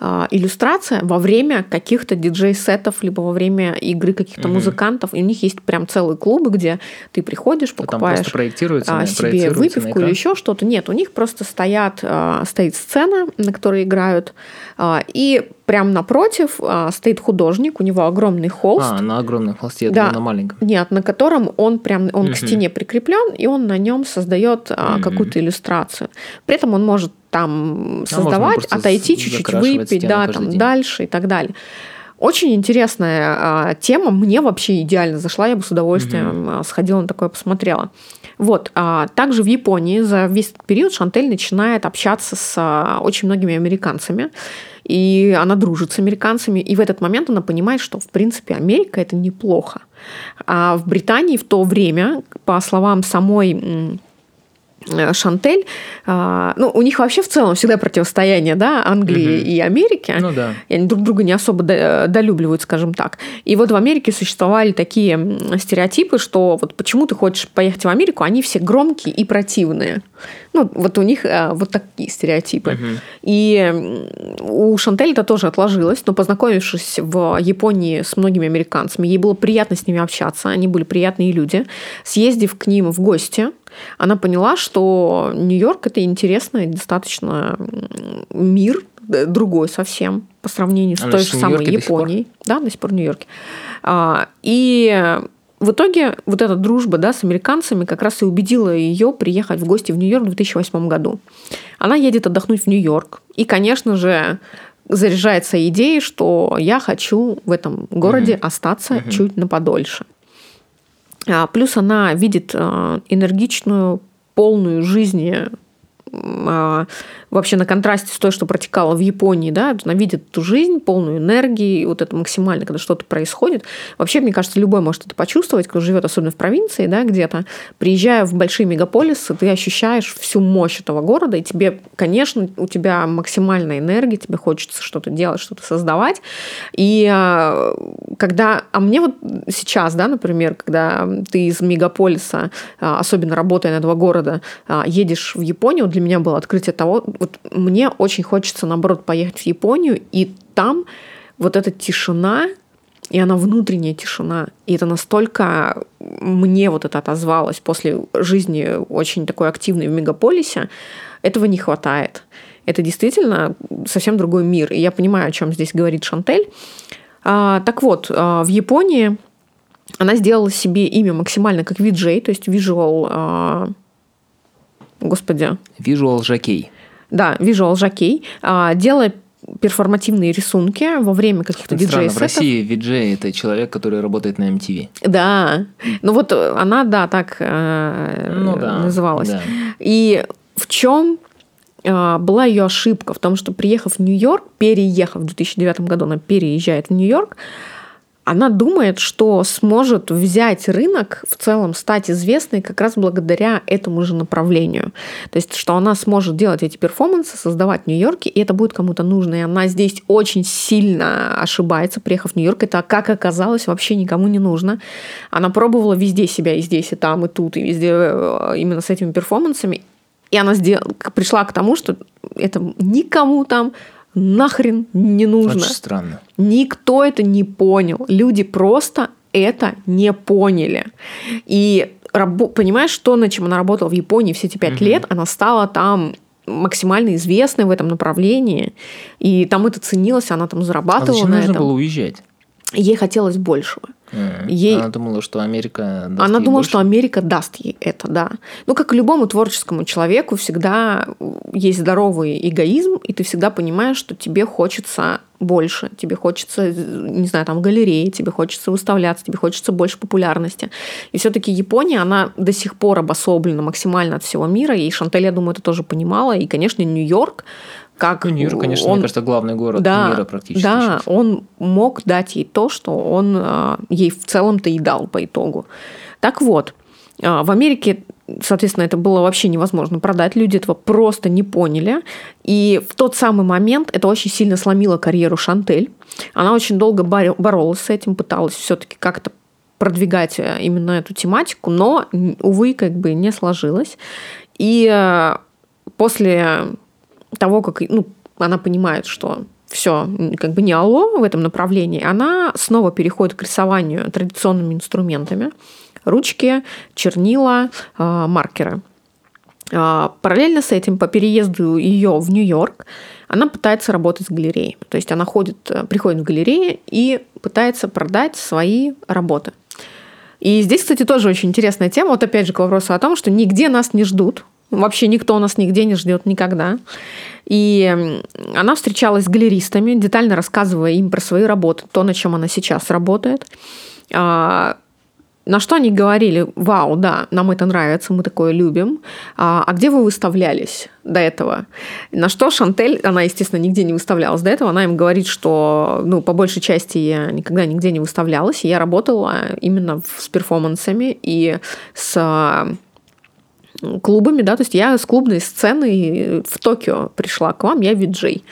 иллюстрация во время каких-то диджей-сетов, либо во время игры каких-то угу. музыкантов. И у них есть прям целые клубы, где ты приходишь, покупаешь а, себе выпивку или еще что-то. Нет, у них просто стоят, а, стоит сцена, на которой играют, и прям напротив а, стоит художник, у него огромный холст. А, на огромном холсте, да. на маленьком. Нет, на котором он прям он угу. к стене прикреплен, и он на нем создает а, угу. какую-то иллюстрацию. При этом он может там а создавать, отойти чуть-чуть, выпить, да, там день. дальше и так далее. Очень интересная а, тема. Мне вообще идеально зашла. Я бы с удовольствием mm сходила на такое, посмотрела. Вот. А, также в Японии за весь этот период Шантель начинает общаться с а, очень многими американцами. И она дружит с американцами. И в этот момент она понимает, что, в принципе, Америка – это неплохо. А в Британии в то время, по словам самой Шантель, а, ну, у них вообще в целом всегда противостояние, да, Англии угу. и Америки. Ну да. И они друг друга не особо долюбливают, скажем так. И вот в Америке существовали такие стереотипы, что вот почему ты хочешь поехать в Америку, они все громкие и противные. Ну, вот у них а, вот такие стереотипы. Угу. И у Шантель это тоже отложилось, но познакомившись в Японии с многими американцами, ей было приятно с ними общаться, они были приятные люди. Съездив к ним в гости, она поняла, что Нью-Йорк это интересный достаточно мир, другой совсем по сравнению с а той же самой Японией. Да, до сих пор в Нью-Йорке. А, и в итоге вот эта дружба да, с американцами как раз и убедила ее приехать в гости в Нью-Йорк в 2008 году. Она едет отдохнуть в Нью-Йорк. И, конечно же, заряжается идеей, что я хочу в этом городе угу. остаться угу. чуть на подольше. А, плюс она видит а, энергичную, полную жизни вообще на контрасте с той, что протекало в Японии, да, она видит эту жизнь, полную энергии, вот это максимально, когда что-то происходит. Вообще, мне кажется, любой может это почувствовать, кто живет особенно в провинции, да, где-то. Приезжая в большие мегаполисы, ты ощущаешь всю мощь этого города, и тебе, конечно, у тебя максимальная энергия, тебе хочется что-то делать, что-то создавать. И а, когда... А мне вот сейчас, да, например, когда ты из мегаполиса, а, особенно работая на два города, едешь в Японию, для меня было открытие того, вот мне очень хочется, наоборот, поехать в Японию, и там вот эта тишина, и она внутренняя тишина. И это настолько мне вот это отозвалось после жизни очень такой активной в мегаполисе. Этого не хватает. Это действительно совсем другой мир. И я понимаю, о чем здесь говорит Шантель. А, так вот, а, в Японии она сделала себе имя максимально как VJ, то есть visual... А, господи. Visual жакей. Да, visual жокей, а, делая перформативные рисунки во время каких-то диджей-сетов. в России виджей – это человек, который работает на MTV. Да. Ну вот она, да, так э, ну, да, называлась. Да. И в чем э, была ее ошибка? В том, что приехав в Нью-Йорк, переехав в 2009 году, она переезжает в Нью-Йорк, она думает, что сможет взять рынок, в целом стать известной как раз благодаря этому же направлению. То есть, что она сможет делать эти перформансы, создавать в Нью-Йорке, и это будет кому-то нужно. И она здесь очень сильно ошибается, приехав в Нью-Йорк. Это, как оказалось, вообще никому не нужно. Она пробовала везде себя, и здесь, и там, и тут, и везде э, именно с этими перформансами. И она пришла к тому, что это никому там нахрен не нужно. Очень странно. Никто это не понял. Люди просто это не поняли. И понимаешь, что на чем она работала в Японии все эти пять угу. лет, она стала там максимально известной в этом направлении, и там это ценилось, она там зарабатывала а зачем на нужно этом. было уезжать? Ей хотелось большего. Mm. Ей... Она думала, что Америка даст Она ей думала, больше? что Америка даст ей это, да. Ну, как и любому творческому человеку, всегда есть здоровый эгоизм, и ты всегда понимаешь, что тебе хочется больше, тебе хочется, не знаю, там, галереи, тебе хочется выставляться, тебе хочется больше популярности. И все-таки Япония, она до сих пор обособлена максимально от всего мира, и Шантель, я думаю, это тоже понимала, и, конечно, Нью-Йорк, как ну, Нью-Йорк, конечно, он, мне кажется, главный город да, мира практически. Да, сейчас. он мог дать ей то, что он а, ей в целом-то и дал по итогу. Так вот, а, в Америке, соответственно, это было вообще невозможно продать. Люди этого просто не поняли. И в тот самый момент это очень сильно сломило карьеру Шантель. Она очень долго боролась с этим, пыталась все-таки как-то продвигать э, именно эту тематику, но, увы, как бы не сложилось. И э, после того, как ну, она понимает, что все как бы не алло в этом направлении, она снова переходит к рисованию традиционными инструментами. Ручки, чернила, а, маркеры. А, параллельно с этим, по переезду ее в Нью-Йорк, она пытается работать с галереей. То есть она ходит, приходит в галереи и пытается продать свои работы. И здесь, кстати, тоже очень интересная тема. Вот опять же к вопросу о том, что нигде нас не ждут. Вообще никто нас нигде не ждет никогда. И она встречалась с галеристами, детально рассказывая им про свои работы, то, на чем она сейчас работает. А, на что они говорили, вау, да, нам это нравится, мы такое любим. А, а где вы выставлялись до этого? На что Шантель, она, естественно, нигде не выставлялась до этого, она им говорит, что, ну, по большей части я никогда нигде не выставлялась, я работала именно с перформансами и с клубами, да, то есть я с клубной сцены в Токио пришла к вам, я виджей.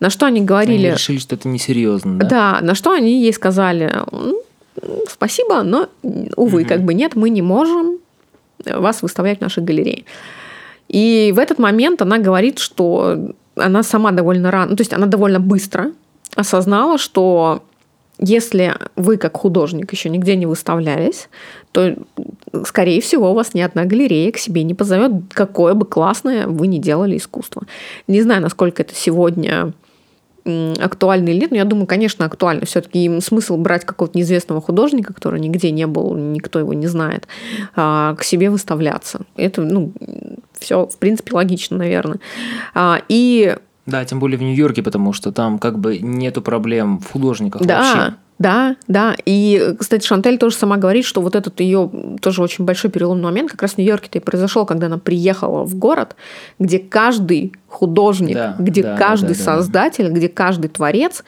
На что они говорили... Они решили, что это несерьезно, да? Да, на что они ей сказали, спасибо, но, увы, угу. как бы нет, мы не можем вас выставлять в нашей галерее. И в этот момент она говорит, что она сама довольно рано, ну, то есть она довольно быстро осознала, что если вы как художник еще нигде не выставлялись, то, скорее всего, у вас ни одна галерея к себе не позовет, какое бы классное вы ни делали искусство. Не знаю, насколько это сегодня актуально или нет, но я думаю, конечно, актуально. Все-таки им смысл брать какого-то неизвестного художника, который нигде не был, никто его не знает, а, к себе выставляться. Это, ну, все, в принципе, логично, наверное. А, и да, тем более в Нью-Йорке, потому что там как бы нету проблем в художниках да, вообще. Да, да. И, кстати, Шантель тоже сама говорит, что вот этот ее тоже очень большой переломный момент как раз в Нью-Йорке-то и произошел, когда она приехала в город, где каждый художник, да, где да, каждый да, да, создатель, да. где каждый творец,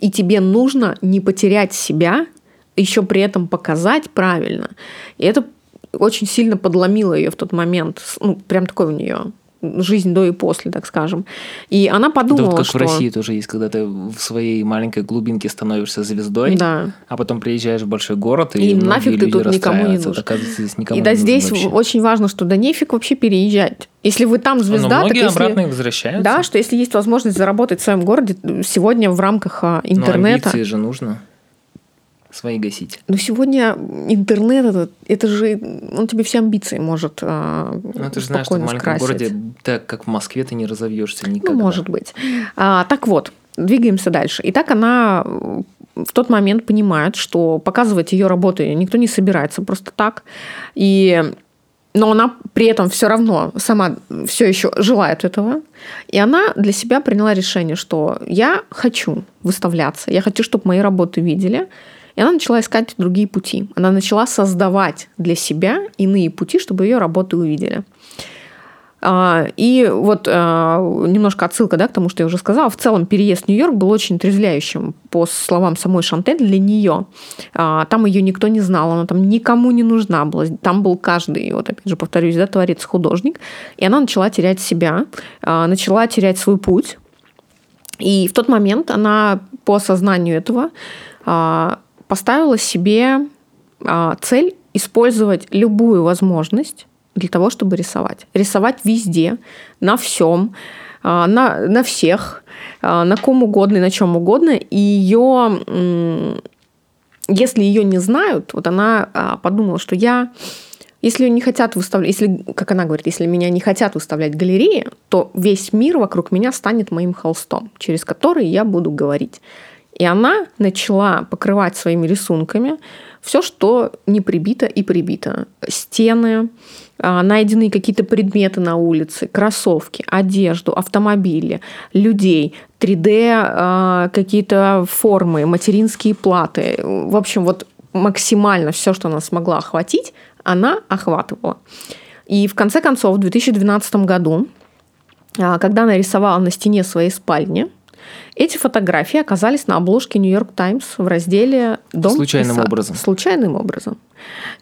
и тебе нужно не потерять себя, еще при этом показать правильно. И это очень сильно подломило ее в тот момент. Ну, прям такой у нее жизнь до и после, так скажем. И она подумала, да, вот как что... в России тоже есть, когда ты в своей маленькой глубинке становишься звездой, да. а потом приезжаешь в большой город, и, и нафиг ты тут никому не нужен. Оказывается, здесь никому и да, не здесь вообще. очень важно, что да нефиг вообще переезжать. Если вы там звезда, Но так если... обратно возвращаются. Да, что если есть возможность заработать в своем городе сегодня в рамках а, интернета... Но амбиции же нужно свои гасить. Но сегодня интернет это, это же он тебе все амбиции может а, Ну ты же знаешь, что в маленьком скрасить. городе, так как в Москве, ты не разовьешься никогда. Ну, может быть. А, так вот, двигаемся дальше. И так она в тот момент понимает, что показывать ее работы никто не собирается просто так. И но она при этом все равно сама все еще желает этого. И она для себя приняла решение, что я хочу выставляться, я хочу, чтобы мои работы видели, и она начала искать другие пути. Она начала создавать для себя иные пути, чтобы ее работы увидели. А, и вот а, немножко отсылка да, к тому, что я уже сказала. В целом переезд в Нью-Йорк был очень трезвляющим, по словам самой Шантель, для нее. А, там ее никто не знал, она там никому не нужна была. Там был каждый, вот опять же повторюсь, да, творец-художник. И она начала терять себя, начала терять свой путь. И в тот момент она по осознанию этого поставила себе а, цель использовать любую возможность для того, чтобы рисовать. Рисовать везде, на всем, а, на, на всех, а, на ком угодно и на чем угодно. И ее, если ее не знают, вот она подумала, что я если ее не хотят выставлять, если, как она говорит, если меня не хотят выставлять в галерее, то весь мир вокруг меня станет моим холстом, через который я буду говорить. И она начала покрывать своими рисунками все, что не прибито и прибито. Стены, а, найденные какие-то предметы на улице, кроссовки, одежду, автомобили, людей, 3D а, какие-то формы, материнские платы. В общем, вот максимально все, что она смогла охватить, она охватывала. И в конце концов, в 2012 году, а, когда она рисовала на стене своей спальни, эти фотографии оказались на обложке Нью-Йорк Таймс в разделе «Дом Случайным и сад». образом. Случайным образом.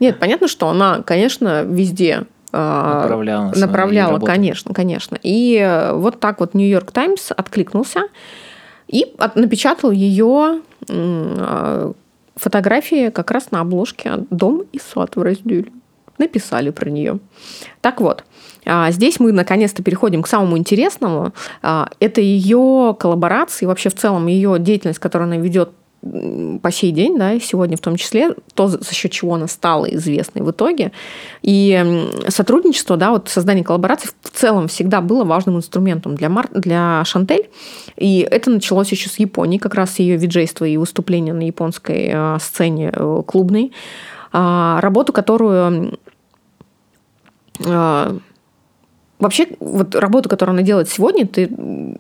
Нет, понятно, что она, конечно, везде а, направляла, направляла конечно, конечно. И э, вот так вот Нью-Йорк Таймс откликнулся и напечатал ее а, фотографии как раз на обложке «Дом и сад» в разделе. Написали про нее. Так вот, а, здесь мы наконец-то переходим к самому интересному. А, это ее коллаборации, вообще в целом ее деятельность, которую она ведет по сей день, да, и сегодня в том числе, то, за счет чего она стала известной в итоге. И сотрудничество, да, вот создание коллабораций в целом всегда было важным инструментом для, Мар... для Шантель. И это началось еще с Японии, как раз ее виджейство и выступления на японской а, сцене э, клубной. Работу, которую Вообще, вот работа, которую она делает сегодня, это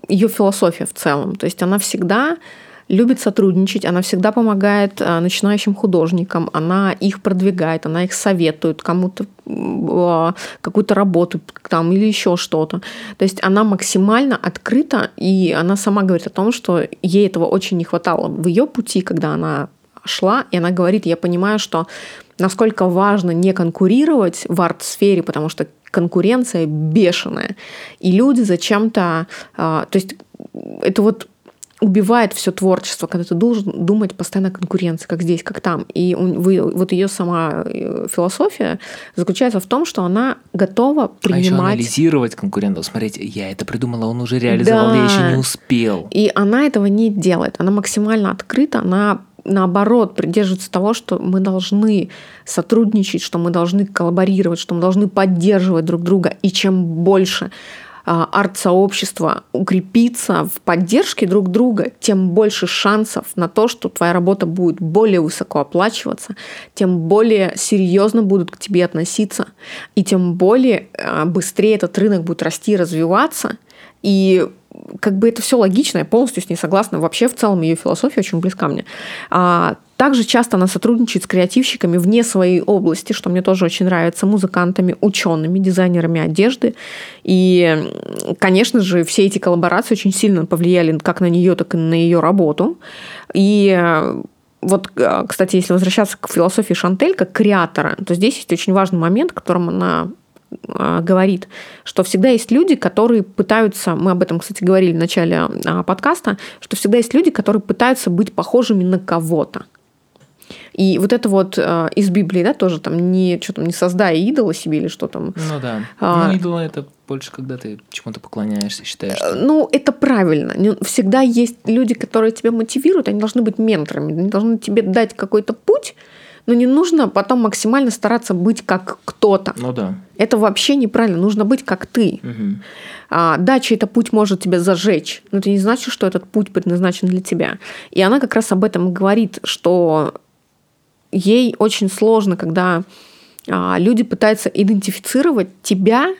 ее философия в целом. То есть она всегда любит сотрудничать, она всегда помогает а, начинающим художникам, она их продвигает, она их советует кому-то а, какую-то работу там или еще что-то. То есть она максимально открыта, и она сама говорит о том, что ей этого очень не хватало в ее пути, когда она шла, и она говорит, я понимаю, что насколько важно не конкурировать в арт-сфере, потому что конкуренция бешеная. И люди зачем-то... А, то есть это вот убивает все творчество, когда ты должен думать постоянно о конкуренции, как здесь, как там. И вы, вот ее сама э, философия заключается в том, что она готова принимать... А еще анализировать конкурентов. Смотрите, я это придумала, он уже реализовал, да. я еще не успел. И она этого не делает. Она максимально открыта, она наоборот, придерживается того, что мы должны сотрудничать, что мы должны коллаборировать, что мы должны поддерживать друг друга. И чем больше а, арт-сообщество укрепится в поддержке друг друга, тем больше шансов на то, что твоя работа будет более высоко оплачиваться, тем более серьезно будут к тебе относиться, и тем более а, быстрее этот рынок будет расти и развиваться. И как бы это все логично, я полностью с ней согласна. Вообще, в целом, ее философия очень близка мне. А, также часто она сотрудничает с креативщиками вне своей области, что мне тоже очень нравится, музыкантами, учеными, дизайнерами одежды. И, конечно же, все эти коллаборации очень сильно повлияли как на нее, так и на ее работу. И вот, кстати, если возвращаться к философии Шантель как креатора, то здесь есть очень важный момент, которым она говорит, что всегда есть люди, которые пытаются, мы об этом, кстати, говорили в начале а, подкаста, что всегда есть люди, которые пытаются быть похожими на кого-то. И вот это вот э, из Библии, да, тоже там не что там не создай идола себе или что там. Ну да. А, ну, идола это больше, когда ты чему-то поклоняешься, считаешь. Что... Ну, это правильно. Всегда есть люди, которые тебя мотивируют, они должны быть менторами, они должны тебе дать какой-то путь, но не нужно потом максимально стараться быть как кто-то. Ну да. Это вообще неправильно. Нужно быть как ты. Угу. А, да, чей-то путь может тебя зажечь, но это не значит, что этот путь предназначен для тебя. И она как раз об этом говорит, что ей очень сложно, когда а, люди пытаются идентифицировать тебя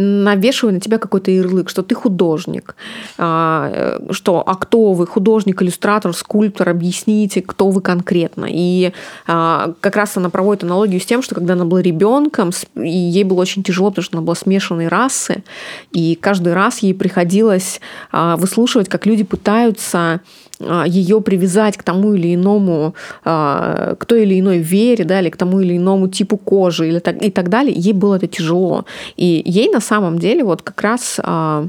навешивая на тебя какой-то ярлык, что ты художник, а, э, что а кто вы, художник, иллюстратор, скульптор, объясните, кто вы конкретно. И а, как раз она проводит аналогию с тем, что когда она была ребенком, ей было очень тяжело, потому что она была смешанной расы, и каждый раз ей приходилось а, выслушивать, как люди пытаются ее привязать к тому или иному, к той или иной вере, да, или к тому или иному типу кожи или так, и так далее, ей было это тяжело. И ей на самом деле вот как раз а,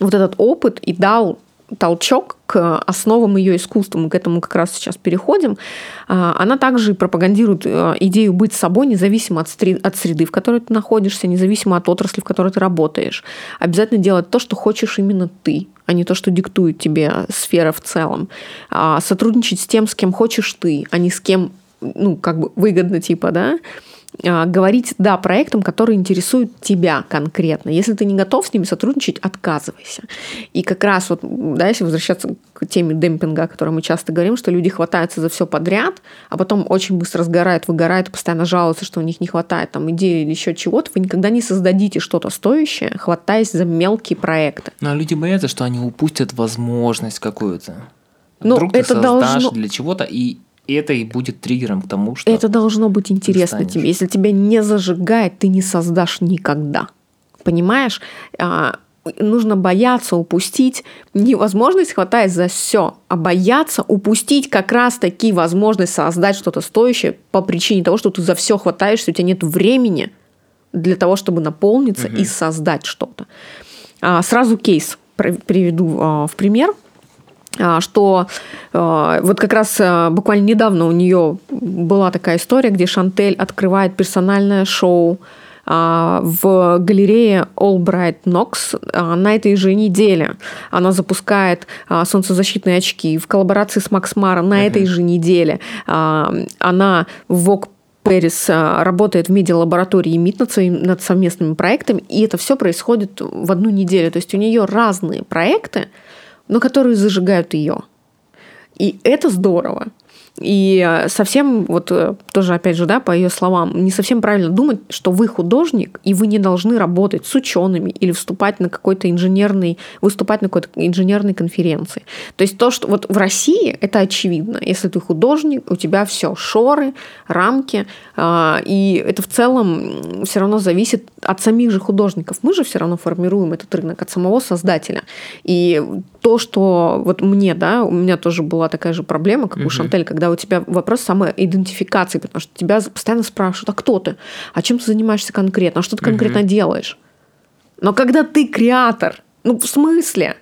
вот этот опыт и дал толчок к основам ее искусства, мы к этому как раз сейчас переходим, а, она также пропагандирует а, идею быть собой независимо от среды, в которой ты находишься, независимо от отрасли, в которой ты работаешь. Обязательно делать то, что хочешь именно ты, а не то, что диктует тебе сфера в целом. Сотрудничать с тем, с кем хочешь ты, а не с кем ну, как бы выгодно, типа, да, а, говорить «да» проектам, которые интересуют тебя конкретно. Если ты не готов с ними сотрудничать, отказывайся. И как раз вот, да, если возвращаться к теме демпинга, о которой мы часто говорим, что люди хватаются за все подряд, а потом очень быстро сгорают, выгорают, постоянно жалуются, что у них не хватает там идеи или еще чего-то, вы никогда не создадите что-то стоящее, хватаясь за мелкие проекты. Ну, а люди боятся, что они упустят возможность какую-то. Ну, Вдруг это ты должно... для чего-то, и и это и будет триггером к тому, что... Это должно быть интересно тебе. Если тебя не зажигает, ты не создашь никогда. Понимаешь? А, нужно бояться упустить невозможность хватать за все, а бояться упустить как раз таки возможность создать что-то стоящее по причине того, что ты за все хватаешься, у тебя нет времени для того, чтобы наполниться угу. и создать что-то. А, сразу кейс приведу а, в пример. А, что а, вот как раз а, буквально недавно у нее была такая история, где Шантель открывает персональное шоу в галерее Albright Knox на этой же неделе. Она запускает солнцезащитные очки в коллаборации с Макс Мара на uh-huh. этой же неделе. Она в Vogue Пэрис работает в медиалаборатории МИД над, своим, над совместными проектами, и это все происходит в одну неделю. То есть у нее разные проекты, но которые зажигают ее. И это здорово. И э, совсем, вот э, тоже, опять же, да, по ее словам, не совсем правильно думать, что вы художник, и вы не должны работать с учеными или вступать на какой-то инженерный, выступать на какой-то инженерной конференции. То есть то, что вот в России это очевидно. Если ты художник, у тебя все, шоры, рамки, а, и это в целом все равно зависит от самих же художников. Мы же все равно формируем этот рынок от самого создателя. И то, что вот мне, да, у меня тоже была такая же проблема, как угу. у Шантель, когда у тебя вопрос самоидентификации, потому что тебя постоянно спрашивают, а кто ты? А чем ты занимаешься конкретно? А что ты конкретно угу. делаешь? Но когда ты креатор, ну в смысле?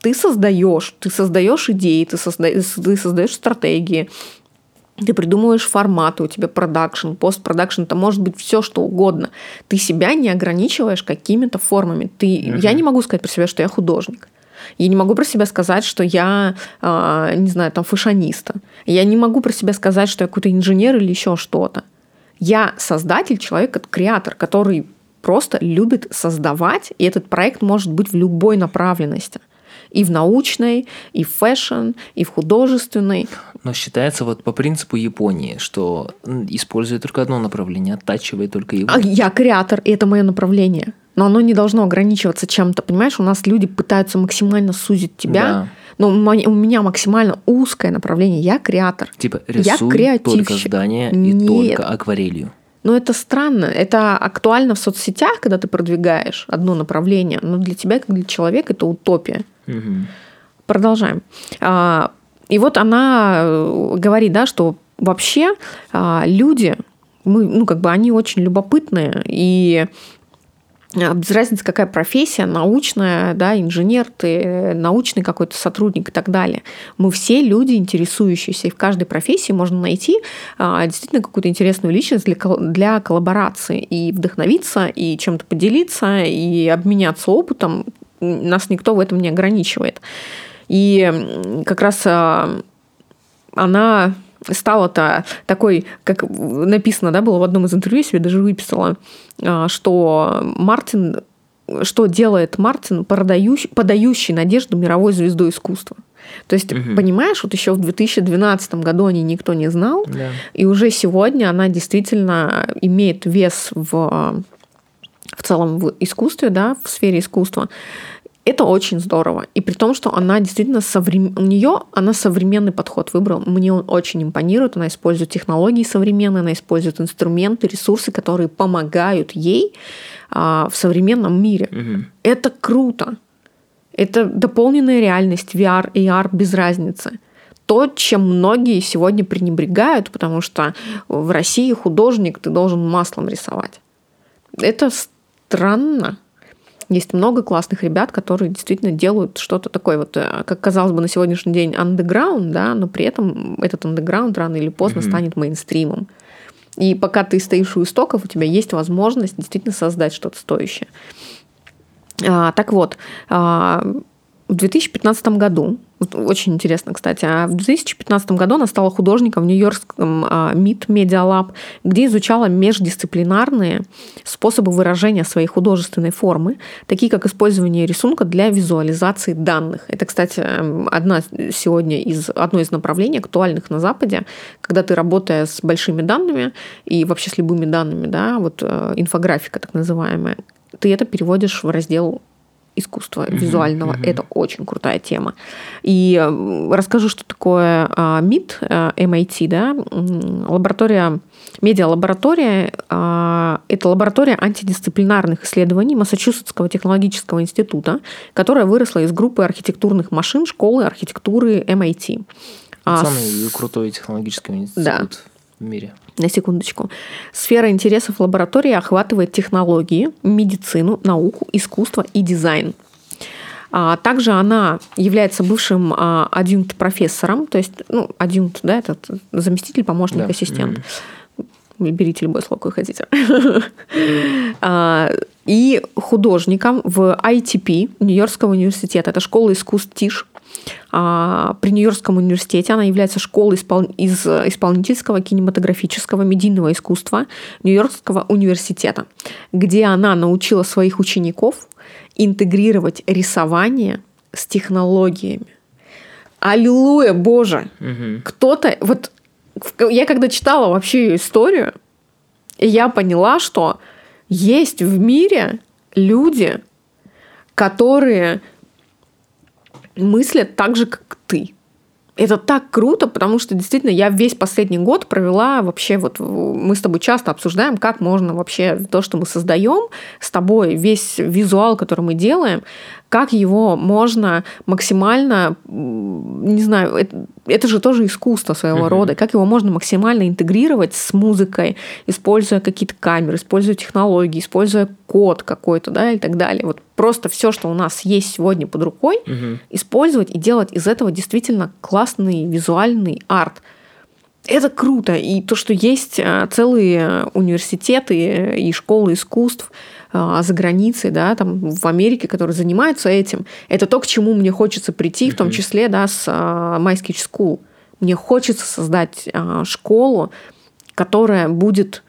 Ты создаешь, ты создаешь идеи, ты создаешь, ты создаешь стратегии, ты придумываешь форматы, у тебя продакшн, постпродакшн, это может быть все что угодно. Ты себя не ограничиваешь какими-то формами. Ты, mm Я не могу сказать про себя, что я художник. Я не могу про себя сказать, что я, э, не знаю, там, фашониста. Я не могу про себя сказать, что я какой-то инженер или еще что-то. Я создатель, человек, креатор, который просто любит создавать, и этот проект может быть в любой направленности – и в научной, и в фэшн, и в художественной. Но считается вот по принципу Японии, что использует только одно направление, оттачивает только его. А я креатор, и это мое направление. Но оно не должно ограничиваться чем-то. Понимаешь, у нас люди пытаются максимально сузить тебя. Да. Но у меня максимально узкое направление. Я креатор. Типа рисуй я только здание и Нет. только акварелью. Но это странно. Это актуально в соцсетях, когда ты продвигаешь одно направление. Но для тебя, как для человека, это утопия. Угу. Продолжаем. А, и вот она э, говорит, да, что вообще а, люди, мы, ну, как бы они очень любопытные, и без разницы, какая профессия, научная, да, инженер ты, научный какой-то сотрудник и так далее. Мы все люди интересующиеся, и в каждой профессии можно найти действительно какую-то интересную личность для, для коллаборации и вдохновиться, и чем-то поделиться, и обменяться опытом нас никто в этом не ограничивает. И как раз а, она стала-то такой, как написано, да, было в одном из интервью, я себе даже выписала, а, что Мартин, что делает Мартин, подающий, подающий надежду мировой звездой искусства. То есть, угу. понимаешь, вот еще в 2012 году о ней никто не знал, да. и уже сегодня она действительно имеет вес в в целом в искусстве, да, в сфере искусства. Это очень здорово. И при том, что она действительно соврем... у нее она современный подход выбрала. Мне он очень импонирует. Она использует технологии современные, она использует инструменты, ресурсы, которые помогают ей а, в современном мире. Угу. Это круто. Это дополненная реальность, VR, AR без разницы. То, чем многие сегодня пренебрегают, потому что в России художник ты должен маслом рисовать. Это странно. Есть много классных ребят, которые действительно делают что-то такое, вот, э, как казалось бы, на сегодняшний день underground, да, но при этом этот underground рано или поздно mm-hmm. станет мейнстримом. И пока ты стоишь у истоков, у тебя есть возможность действительно создать что-то стоящее. А, так вот, а, в 2015 году очень интересно, кстати. А в 2015 году она стала художником в Нью-Йоркском МИД Media Lab, где изучала междисциплинарные способы выражения своей художественной формы, такие как использование рисунка для визуализации данных. Это, кстати, эм, одна сегодня из, одно из направлений актуальных на Западе, когда ты, работая с большими данными и вообще с любыми данными, да, вот э, инфографика так называемая, ты это переводишь в раздел искусства mm-hmm. визуального. Mm-hmm. Это очень крутая тема. И расскажу, что такое МИД, MIT, да, лаборатория, медиалаборатория. А, это лаборатория антидисциплинарных исследований Массачусетского технологического института, которая выросла из группы архитектурных машин школы архитектуры MIT. А Самый крутой технологический институт да. в мире на секундочку. Сфера интересов лаборатории охватывает технологии, медицину, науку, искусство и дизайн. А также она является бывшим а, адъюнкт-профессором, то есть, ну, адъюнкт, да, этот заместитель, помощник, да. ассистент. Mm-hmm. Берите любое слово, какое хотите. [laughs] А, и художником в ITP Нью-Йоркского университета. Это школа искусств ТИШ при Нью-Йоркском университете. Она является школой из исполнительского кинематографического медийного искусства Нью-Йоркского университета, где она научила своих учеников интегрировать рисование с технологиями. Аллилуйя, Боже! Угу. Кто-то... Вот я когда читала вообще ее историю, я поняла, что есть в мире люди, которые мыслят так же, как ты. Это так круто, потому что действительно я весь последний год провела вообще вот мы с тобой часто обсуждаем, как можно вообще то, что мы создаем с тобой, весь визуал, который мы делаем, как его можно максимально, не знаю, это, это же тоже искусство своего uh-huh. рода, как его можно максимально интегрировать с музыкой, используя какие-то камеры, используя технологии, используя код какой-то, да, и так далее. Вот просто все, что у нас есть сегодня под рукой, uh-huh. использовать и делать из этого действительно классный визуальный арт. Это круто. И то, что есть э, целые университеты и школы искусств, за границей, да, там в Америке, которые занимаются этим, это то, к чему мне хочется прийти, в том числе, да, с Sketch School. Мне хочется создать а, школу, которая будет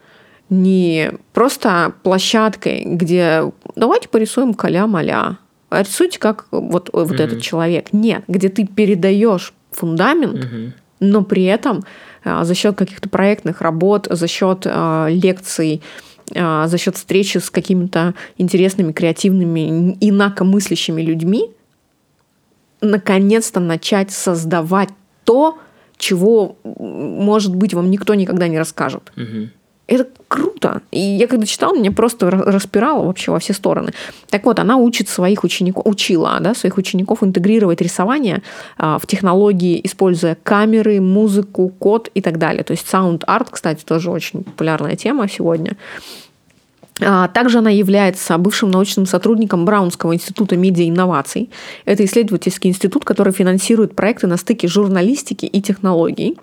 не просто площадкой, где давайте порисуем каля-маля, а рисуйте как вот, вот mm-hmm. этот человек. Нет, где ты передаешь фундамент, mm-hmm. но при этом за счет каких-то проектных работ, за счет лекций, а, за счет встречи с какими-то интересными, креативными, инакомыслящими людьми, наконец-то начать создавать то, чего, может быть, вам никто никогда не расскажет. Угу. Это круто. И я когда читала, меня просто распирало вообще во все стороны. Так вот, она учит своих учеников, учила да, своих учеников интегрировать рисование а, в технологии, используя камеры, музыку, код и так далее. То есть art, кстати, тоже очень популярная тема сегодня. А, также она является бывшим научным сотрудником Браунского института медиа-инноваций. Это исследовательский институт, который финансирует проекты на стыке журналистики и технологий.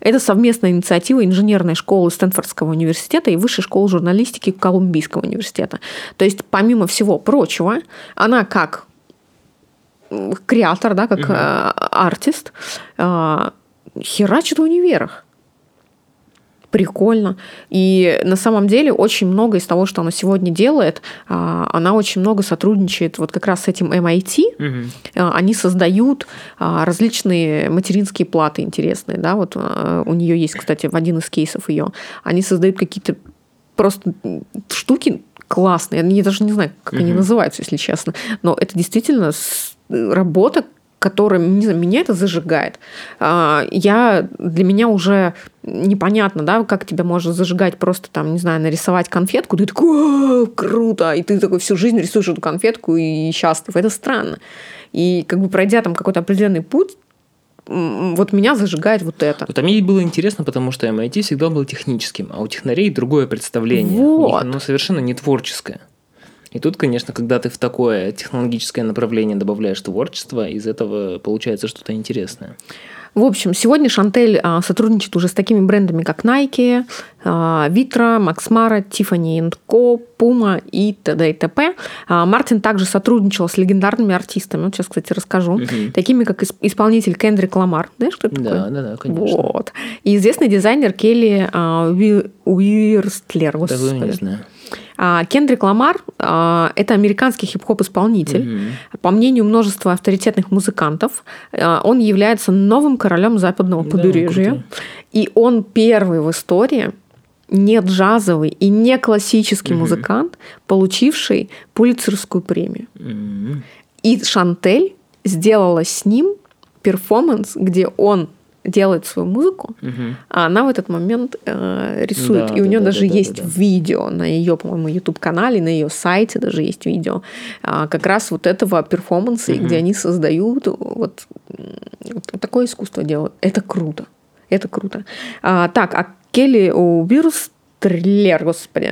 Это совместная инициатива инженерной школы Стэнфордского университета и высшей школы журналистики Колумбийского университета. То есть, помимо всего прочего, она как креатор, да, как угу. артист, а, херачит в универах прикольно. И на самом деле очень много из того, что она сегодня делает, а, она очень много сотрудничает вот как раз с этим MIT. Угу. Они создают а, различные материнские платы интересные. Да? Вот у нее есть, кстати, в один из кейсов ее. Они создают какие-то просто штуки классные. Я даже не знаю, как угу. они называются, если честно. Но это действительно работа, которая не знаю, меня это зажигает. А, я, для меня уже непонятно, да, как тебя можно зажигать просто там, не знаю, нарисовать конфетку, ты такой, круто, и ты такой всю жизнь рисуешь эту конфетку и счастлив. Это странно. И как бы пройдя там какой-то определенный путь, вот меня зажигает вот это. Вот, а мне было интересно, потому что MIT всегда был техническим, а у технарей другое представление. Вот. У них оно совершенно не творческое. И тут, конечно, когда ты в такое технологическое направление добавляешь творчество, из этого получается что-то интересное. В общем, сегодня Шантель а, сотрудничает уже с такими брендами, как Nike, Vitra, Max Mara, Tiffany Co, Puma и т.д. и т.п. А, Мартин также сотрудничал с легендарными артистами, вот сейчас, кстати, расскажу, угу. такими как исполнитель Кендрик Ламар. Знаешь, кто это да, такой? Да, да, конечно. Вот. И известный дизайнер Келли а, Уирстлер. Да, не знаю. А, Кендрик Ламар а, – это американский хип-хоп исполнитель. Mm-hmm. По мнению множества авторитетных музыкантов, а, он является новым королем западного побережья. Да, и он первый в истории не джазовый и не классический mm-hmm. музыкант, получивший Пулицерскую премию. Mm-hmm. И Шантель сделала с ним перформанс, где он делает свою музыку, угу. а она в этот момент э, рисует. Да, и у нее да, даже да, есть да, да. видео на ее, по-моему, YouTube-канале, на ее сайте даже есть видео а, как раз вот этого перформанса, угу. где они создают вот, вот такое искусство делают. Это круто. Это круто. А, так, а Келли Убирс Уирстлер, господи,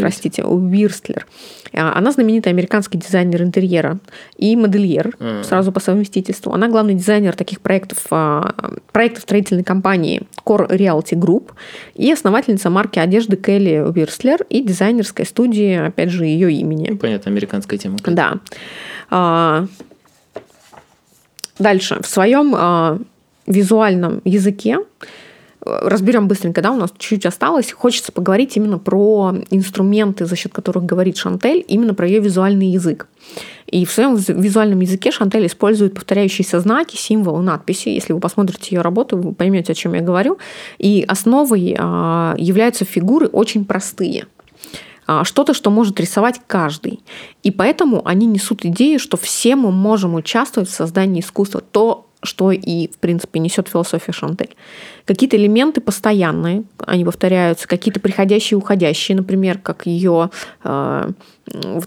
простите, Уирстлер. А, она знаменитый американский дизайнер интерьера и модельер, mm. сразу по совместительству. Она главный дизайнер таких проектов, а, проектов строительной компании Core Realty Group и основательница марки одежды Келли Уирстлер и дизайнерской студии, опять же, ее имени. Ну, понятно, американская тема. Да. А, дальше. В своем визуальном языке разберем быстренько, да, у нас чуть осталось. Хочется поговорить именно про инструменты, за счет которых говорит Шантель, именно про ее визуальный язык. И в своем визуальном языке Шантель использует повторяющиеся знаки, символы, надписи. Если вы посмотрите ее работу, вы поймете, о чем я говорю. И основой а, являются фигуры очень простые а, что-то, что может рисовать каждый. И поэтому они несут идею, что все мы можем участвовать в создании искусства. То, что и, в принципе, несет философия Шантель. Какие-то элементы постоянные, они повторяются, какие-то приходящие и уходящие, например, как ее э,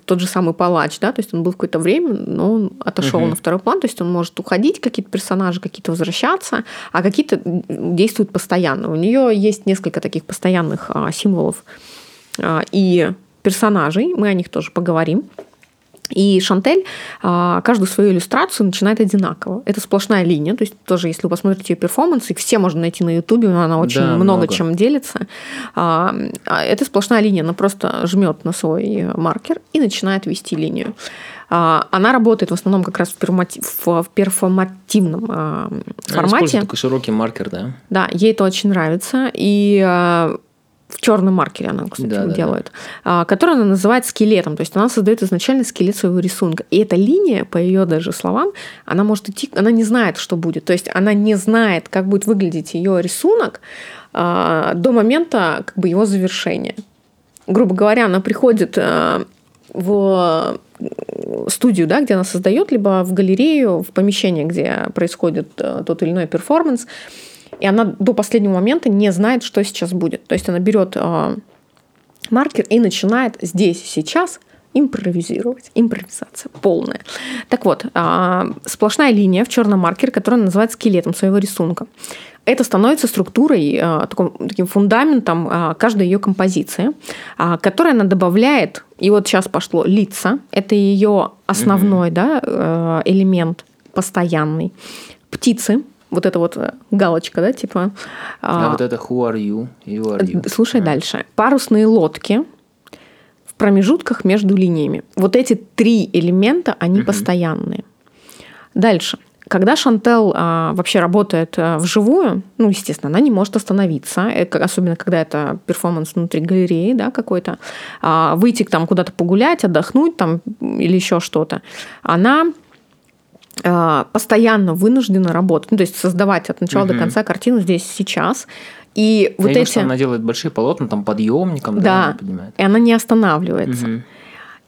тот же самый палач, да, то есть он был в какое-то время, но он отошел uh-huh. на второй план, то есть он может уходить, какие-то персонажи, какие-то возвращаться, а какие-то действуют постоянно. У нее есть несколько таких постоянных а, символов а, и персонажей, мы о них тоже поговорим. И Шантель а, каждую свою иллюстрацию начинает одинаково. Это сплошная линия. То есть тоже, если вы посмотрите ее перформанс, их все можно найти на Ютубе, она очень да, много, много чем делится. А, а, это сплошная линия. Она просто жмет на свой маркер и начинает вести линию. Она работает в основном как раз в, перформативном формате. Использует такой широкий маркер, да? Да, ей это очень нравится. И в черном маркере она, кстати, да, делает, да. которую она называет скелетом. То есть она создает изначально скелет своего рисунка. И эта линия, по ее даже словам, она может идти, она не знает, что будет. То есть она не знает, как будет выглядеть ее рисунок а, до момента как бы его завершения. Грубо говоря, она приходит а, в студию, да, где она создает, либо в галерею, в помещение, где происходит а, тот или иной перформанс, и она до последнего момента не знает, что сейчас будет. То есть она берет э, маркер и начинает здесь, сейчас импровизировать. Импровизация полная. Так вот, э, сплошная линия в черном маркере, которая называется скелетом своего рисунка. Это становится структурой, э, таким, таким фундаментом э, каждой ее композиции, э, которая она добавляет, и вот сейчас пошло лица, это ее основной mm-hmm. да, э, элемент постоянный. Птицы, вот эта вот э, галочка, да, типа. А, а вот это who are you? you, are you. Слушай а. дальше. Парусные лодки в промежутках между линиями. Вот эти три элемента, они угу. постоянные. Дальше. Когда Шантел а, вообще работает а, вживую, ну, естественно, она не может остановиться, э, особенно когда это перформанс внутри галереи, да, какой-то, а, выйти там куда-то погулять, отдохнуть там или еще что-то. Она постоянно вынуждена работать, ну, то есть создавать от начала угу. до конца картину здесь сейчас. И вот Я эти... что она делает большие полотна там подъемником, да, да и она не останавливается. Угу.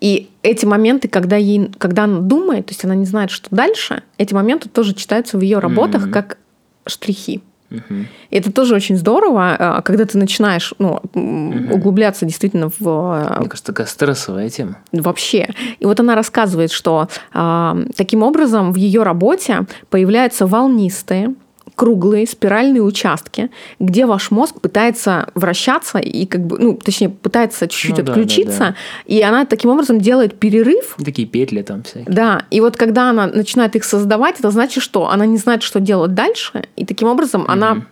И эти моменты, когда, ей, когда она думает, то есть она не знает, что дальше, эти моменты тоже читаются в ее работах угу. как штрихи. И это тоже очень здорово, а, когда ты начинаешь ну, угу. углубляться действительно в... А, Мне кажется, такая стрессовая тема. Вообще. И вот она рассказывает, что э, таким образом в ее работе появляются волнистые, круглые спиральные участки, где ваш мозг пытается вращаться и как бы, ну, точнее, пытается чуть-чуть ну, отключиться, да, да, да. и она таким образом делает перерыв. Такие петли там всякие. Да, и вот когда она начинает их создавать, это значит, что она не знает, что делать дальше, и таким образом угу. она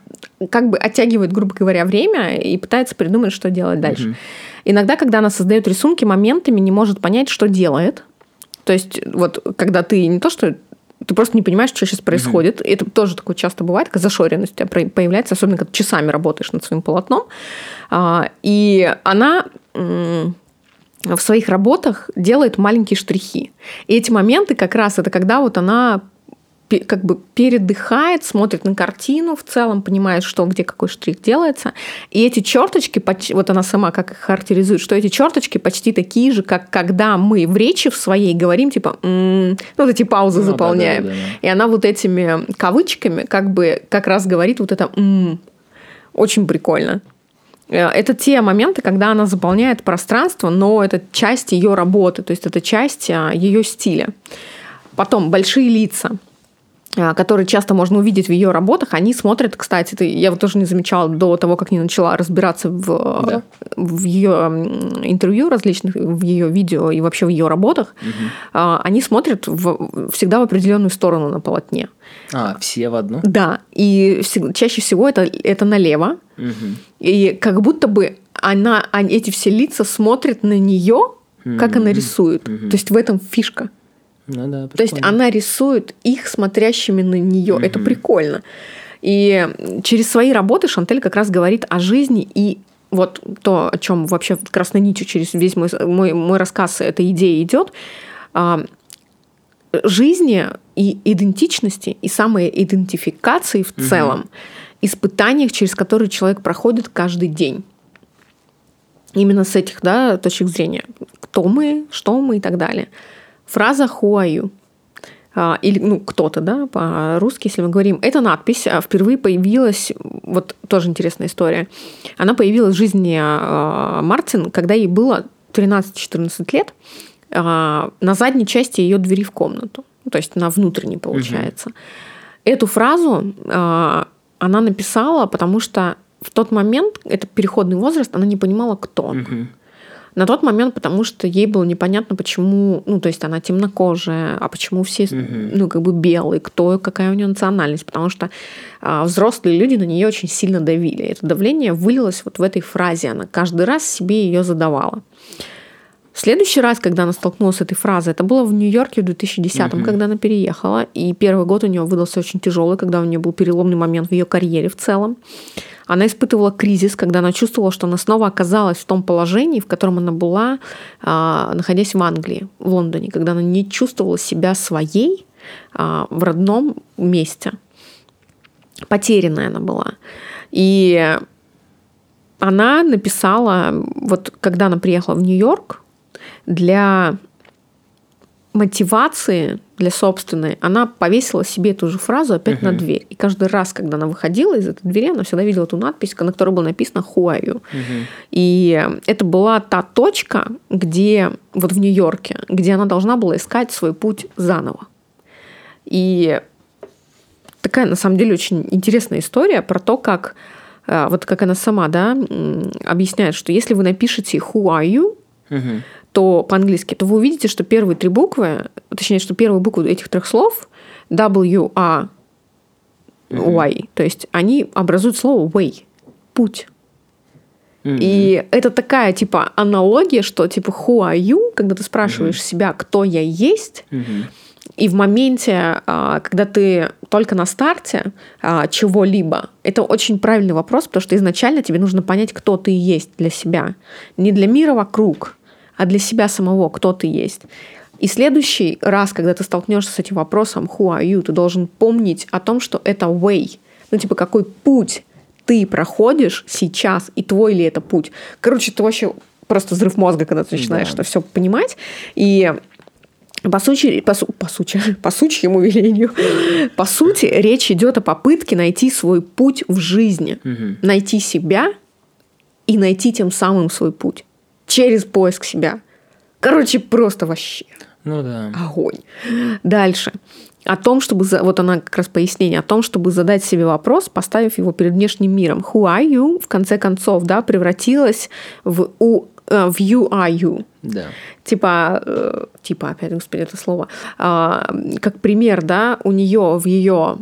как бы оттягивает, грубо говоря, время и пытается придумать, что делать дальше. Угу. Иногда, когда она создает рисунки, моментами не может понять, что делает. То есть вот когда ты не то, что ты просто не понимаешь, что сейчас происходит. Mm-hmm. Это тоже такое часто бывает, как зашоренность у тебя появляется, особенно когда часами работаешь над своим полотном. А, и она в своих работах делает маленькие штрихи. И эти моменты как раз это когда вот она как бы передыхает, смотрит на картину в целом, понимает, что где какой штрих делается. И эти черточки, вот она сама как их характеризует, что эти черточки почти такие же, как когда мы в речи в своей говорим, типа, м-м", ну, вот эти паузы ну, заполняем. Да, да, да, да. И она вот этими кавычками как бы как раз говорит вот это м-м". Очень прикольно. Э, это те моменты, когда она заполняет пространство, но это часть ее работы, то есть это часть а, ее стиля. Потом большие лица. А, которые часто можно увидеть в ее работах, они смотрят, кстати, это я вот тоже не замечала до того, как не начала разбираться в, да. в ее интервью различных, в ее видео и вообще в ее работах, угу. они смотрят в, всегда в определенную сторону на полотне. А, все в одну? Да, и чаще всего это, это налево, угу. и как будто бы она, эти все лица смотрят на нее, как угу. она рисует. Угу. То есть в этом фишка. Ну, да, То есть она рисует их смотрящими на нее. Угу. Это прикольно. И через свои работы Шантель как раз говорит о жизни и вот то, о чем вообще красной нитью через весь мой, мой, мой рассказ эта идея идет, а, жизни и идентичности, и самой идентификации в угу. целом, испытаниях, через которые человек проходит каждый день. Именно с этих да, точек зрения. Кто мы, что мы и так далее. Фраза «who are you?» а, или ну, кто-то, да, по-русски, если мы говорим, эта надпись а, впервые появилась, вот тоже интересная история, она появилась в жизни а, Мартин, когда ей было 13-14 лет, на задней части ее двери в комнату, ну, то есть на внутренней получается. Угу. Эту фразу она написала, потому что в тот момент, это переходный возраст, она не понимала, кто. Угу. На тот момент, потому что ей было непонятно, почему, ну, то есть она темнокожая, а почему все, ну, как бы белые, кто, какая у нее национальность, потому что а, взрослые люди на нее очень сильно давили. Это давление вылилось вот в этой фразе, она каждый раз себе ее задавала. В следующий раз, когда она столкнулась с этой фразой, это было в Нью-Йорке в 2010-м, угу. когда она переехала. И первый год у нее выдался очень тяжелый, когда у нее был переломный момент в ее карьере в целом. Она испытывала кризис, когда она чувствовала, что она снова оказалась в том положении, в котором она была, а, находясь в Англии, в Лондоне, когда она не чувствовала себя своей а, в родном месте. Потерянная она была. И она написала, вот когда она приехала в Нью-Йорк, для мотивации, для собственной, она повесила себе эту же фразу опять uh-huh. на дверь. И каждый раз, когда она выходила из этой двери, она всегда видела эту надпись, на которой было написано «Who are you?». Uh-huh. И это была та точка, где, вот в Нью-Йорке, где она должна была искать свой путь заново. И такая, на самом деле, очень интересная история про то, как э, вот как она сама, да, объясняет, что если вы напишете «Who are you?», uh-huh то по-английски, то вы увидите, что первые три буквы, точнее, что первые буквы этих трех слов W, A, Y, то есть они образуют слово way, путь. И это такая, типа, аналогия, что, типа, who are you, когда ты спрашиваешь себя, кто я есть, и в моменте, а, когда ты только на старте а, чего-либо, это очень правильный вопрос, потому что изначально тебе нужно понять, кто ты есть для себя. Не для мира вокруг, а для себя самого, кто ты есть. И следующий раз, когда ты столкнешься с этим вопросом who are you, ты должен помнить о том, что это way. Ну, типа, какой путь ты проходишь сейчас, и твой ли это путь. Короче, это вообще просто взрыв мозга, когда ты начинаешь да. это все понимать. И по сути, по, по сути, [laughs] по сучьему велению, по сути, речь идет о попытке найти свой путь в жизни, угу. найти себя и найти тем самым свой путь через поиск себя. Короче, просто вообще. Ну да. Огонь. Дальше. О том, чтобы... Вот она как раз пояснение. О том, чтобы задать себе вопрос, поставив его перед внешним миром. Who are you? В конце концов, да, превратилась в у э, в you are you. Да. Типа, э, типа, опять, господи, это слово. А, как пример, да, у нее в ее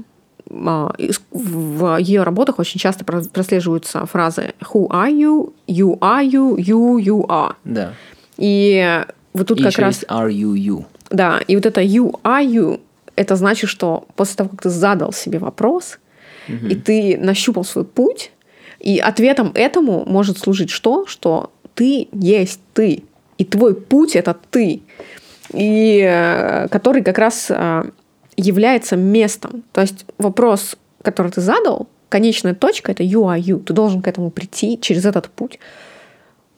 в ее работах очень часто прослеживаются фразы who are you, you are you, you, you are. Да. И вот тут и как раз... Are you, you. Да, и вот это you are you, это значит, что после того, как ты задал себе вопрос, угу. и ты нащупал свой путь, и ответом этому может служить что? Что ты есть ты, и твой путь это ты, и э, который как раз а, является местом. То есть вопрос, который ты задал, конечная точка это you are you. Ты должен к этому прийти через этот путь.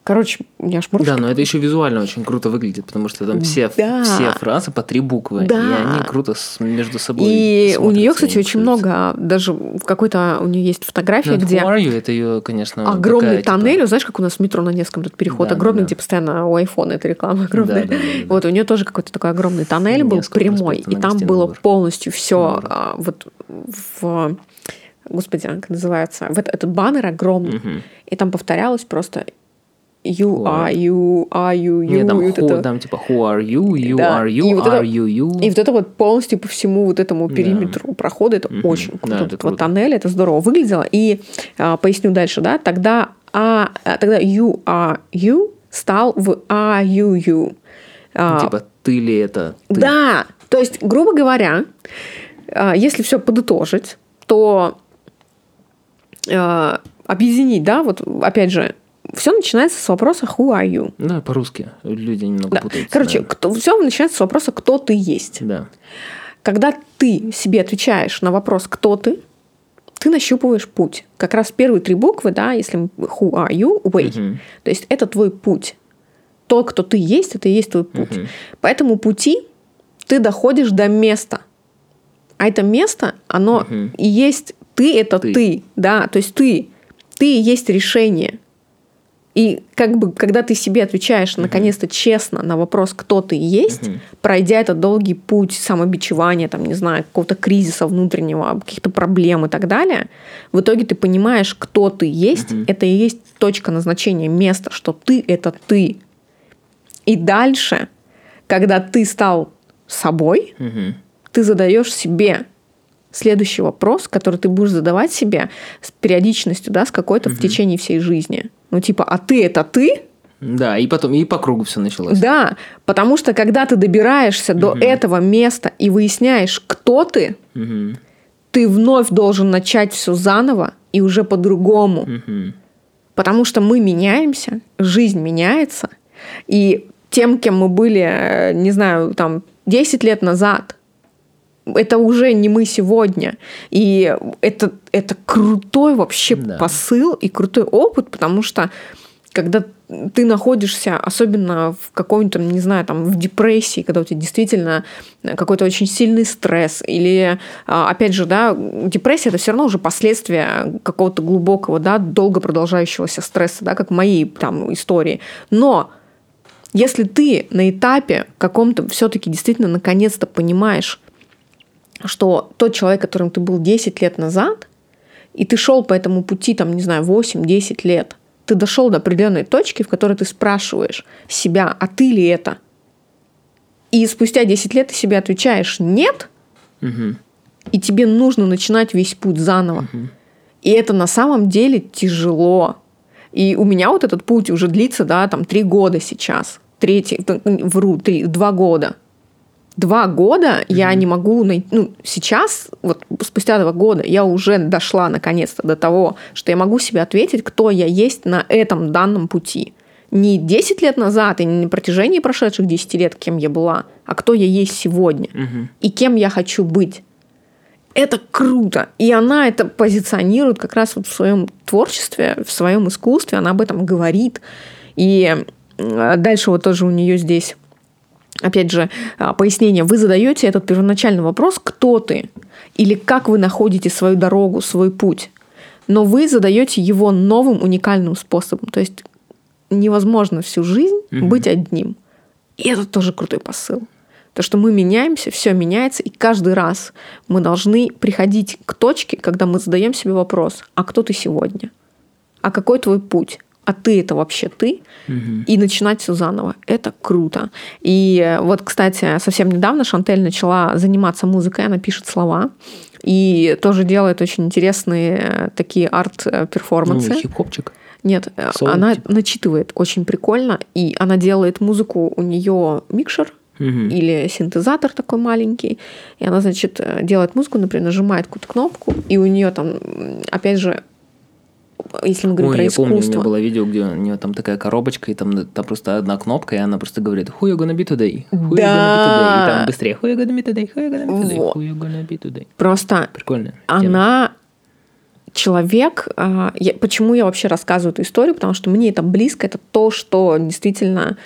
Короче, у меня аж Да, но это еще визуально очень круто выглядит, потому что там все, да. все фразы по три буквы, да. и они круто между собой. И у нее, кстати, очень много, даже в какой-то у нее есть фотография, ну, где you, это ее, конечно, огромный такая, тоннель, типа... знаешь, как у нас в метро на неском тут переход да, огромный, да, где постоянно у айфона эта реклама огромная. Да, да, да, да. Вот у нее тоже какой-то такой огромный тоннель был прямой, и там было полностью все а, вот в господи, как называется, вот этот баннер огромный, угу. и там повторялось просто you are you, are you, you. Нет, там, вот who, это... там типа who are you, you да. are you, и вот are это, you, you. И вот это вот полностью по всему вот этому периметру да. прохода, это угу. очень круто. Да, это вот круто. тоннель, это здорово выглядело. И а, поясню дальше, да, тогда, а, тогда you are you стал в are you you. А, типа ты ли это? Ты? Да, то есть, грубо говоря, а, если все подытожить, то а, объединить, да, вот опять же, все начинается с вопроса who are you. Да, по-русски. Люди немного да. путаются. Короче, кто, все начинается с вопроса, кто ты есть. Да. Когда ты себе отвечаешь на вопрос, кто ты, ты нащупываешь путь. Как раз первые три буквы, да, если who are you, way. Угу. То есть это твой путь. То, кто ты есть, это и есть твой путь. Угу. По этому пути ты доходишь до места, А это место, оно Мгм. и есть ты это Ты. ты. да, то есть ты, ты и есть решение. И как бы, когда ты себе отвечаешь наконец-то честно на вопрос, кто ты есть, Мгм. пройдя этот долгий путь самобичевания, там, не знаю, какого-то кризиса внутреннего, каких-то проблем и так далее, в итоге ты понимаешь, кто ты есть, Мгм. это и есть точка назначения, место, что ты — это ты. И дальше, когда ты стал собой, Мгм. ты задаешь себе следующий вопрос, который ты будешь задавать себе с периодичностью, да, с какой-то в течение всей жизни. Ну, типа, а ты это ты? Да, и потом и по кругу все началось. Да, потому что когда ты добираешься до Мгм. этого места и выясняешь, кто ты, Мгм. ты вновь должен начать все заново и уже по-другому. Мгм. Потому что мы меняемся, жизнь меняется, и тем, кем мы были, э, не знаю, там 10 лет назад, это уже не мы сегодня. И это, это крутой вообще Да. посыл и крутой опыт, потому что когда ты находишься, особенно в каком-то, не знаю, там, в депрессии, когда у тебя действительно какой-то очень сильный стресс, или, а, опять же, да, депрессия – это все равно уже последствия какого-то глубокого, да, долго продолжающегося стресса, да, как в моей там истории. Но если ты на этапе каком-то все-таки действительно наконец-то понимаешь, что тот человек, которым ты был 10 лет назад, и ты шел по этому пути, там, не знаю, 8-10 лет, ты дошел до определенной точки, в которой ты спрашиваешь себя, а ты ли это? И спустя 10 лет ты себе отвечаешь «нет», Мгм. и тебе нужно начинать весь путь заново. И это на самом деле тяжело. И у меня вот этот путь уже длится, да, там три года сейчас. Третий, вру, три, два года. Два года я не могу найти... Ну, сейчас, вот спустя два года, я уже дошла наконец-то до того, что я могу себе ответить, кто я есть на этом данном пути. Не 10 лет назад и не на протяжении прошедших 10 лет, кем я была, а кто я есть сегодня Мгм. и кем я хочу быть. Это круто. И она это позиционирует как раз вот в своем творчестве, в своем искусстве, она об этом говорит. И э, дальше вот тоже у нее здесь, опять же, а, пояснение. Вы задаете этот первоначальный вопрос, кто ты, или как вы находите свою дорогу, свой путь. Но вы задаете его новым уникальным способом. То есть невозможно всю жизнь Мгм. быть одним. И это тоже крутой посыл. То, что мы меняемся, все меняется, и каждый раз мы должны приходить к точке, когда мы задаем себе вопрос, а кто ты сегодня? А какой твой путь? А ты это вообще ты? Мгм. И начинать все заново. Это круто. И вот, кстати, совсем недавно Шантель начала заниматься музыкой, она пишет слова. И тоже делает очень интересные э, такие Ну, арт-перформансы. хип-хопчик. Нет, э, Соло, она типа. начитывает очень прикольно, и она делает музыку, у нее микшер Мгм. или синтезатор такой маленький, и она, значит, э, делает музыку, например, нажимает какую-то кнопку, и у нее там, опять же, если мы говорим Ой, про я помню, у меня было видео, где у нее там такая коробочка, и там, там просто одна кнопка, и она просто говорит «Who you gonna be today? Who you gonna be today?» И там быстрее «Who you gonna be today? Who you gonna be today? Вот. Who you gonna be today?» просто Прикольно. она человек. а, я- почему я вообще рассказываю эту историю? Потому что мне это близко. Это то, что действительно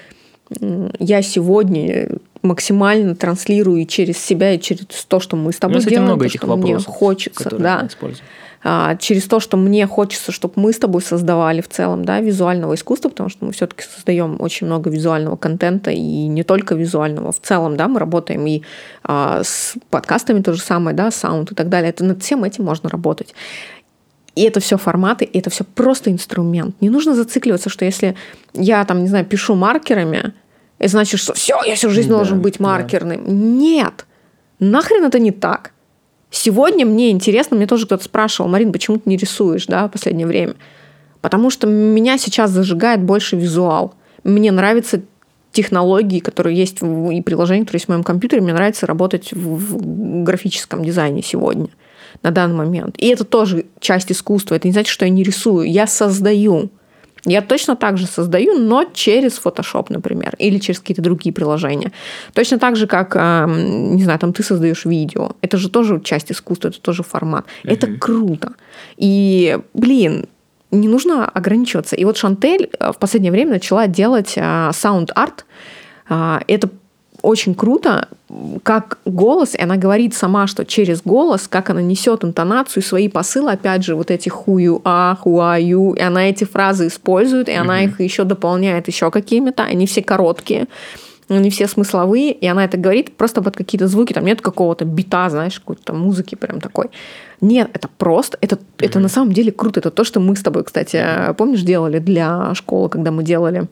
я сегодня максимально транслирую через себя, и через то, что мы с тобой кстати, делаем, много то, этих что мне вопросов, хочется, которые да, а, через то, что мне хочется, чтобы мы с тобой создавали в целом, да, визуального искусства, потому что мы все-таки создаем очень много визуального контента и не только визуального, в целом, да, мы работаем и а, с подкастами то же самое, да, саунд и так далее. Это над всем этим можно работать. И это все форматы, и это все просто инструмент. Не нужно зацикливаться, что если я там, не знаю, пишу маркерами, это значит, что все, я всю жизнь Да, должен быть да. маркерным. Нет. Нахрен это не так. Сегодня мне интересно, мне тоже кто-то спрашивал, Марин, почему ты не рисуешь, да, в последнее время? Потому что меня сейчас зажигает больше визуал. Мне нравятся технологии, которые есть и приложения, которые есть в моем компьютере. Мне нравится работать в графическом дизайне сегодня, на данный момент. И это тоже часть искусства. Это не значит, что я не рисую. Я создаю. Я точно так же создаю, но через Photoshop, например, или через какие-то другие приложения. Точно так же, как, эм, не знаю, там ты создаешь видео. Это же тоже часть искусства, это тоже формат. Это круто. И, блин, не нужно ограничиваться. И вот Шантель э, в последнее время начала делать саунд-арт. Это очень круто, как голос, и она говорит сама, что через голос, как она несет интонацию, свои посылы, опять же, вот эти хую, а, хуаю, и она эти фразы использует, и она их еще дополняет еще какими-то, они все короткие они все смысловые, и она это говорит просто под какие-то звуки, там нет какого-то бита, знаешь, какой-то музыки прям такой. Нет, это просто, это, mm-hmm. это на самом деле круто. Это то, что мы с тобой, кстати, помнишь, делали для школы, когда мы делали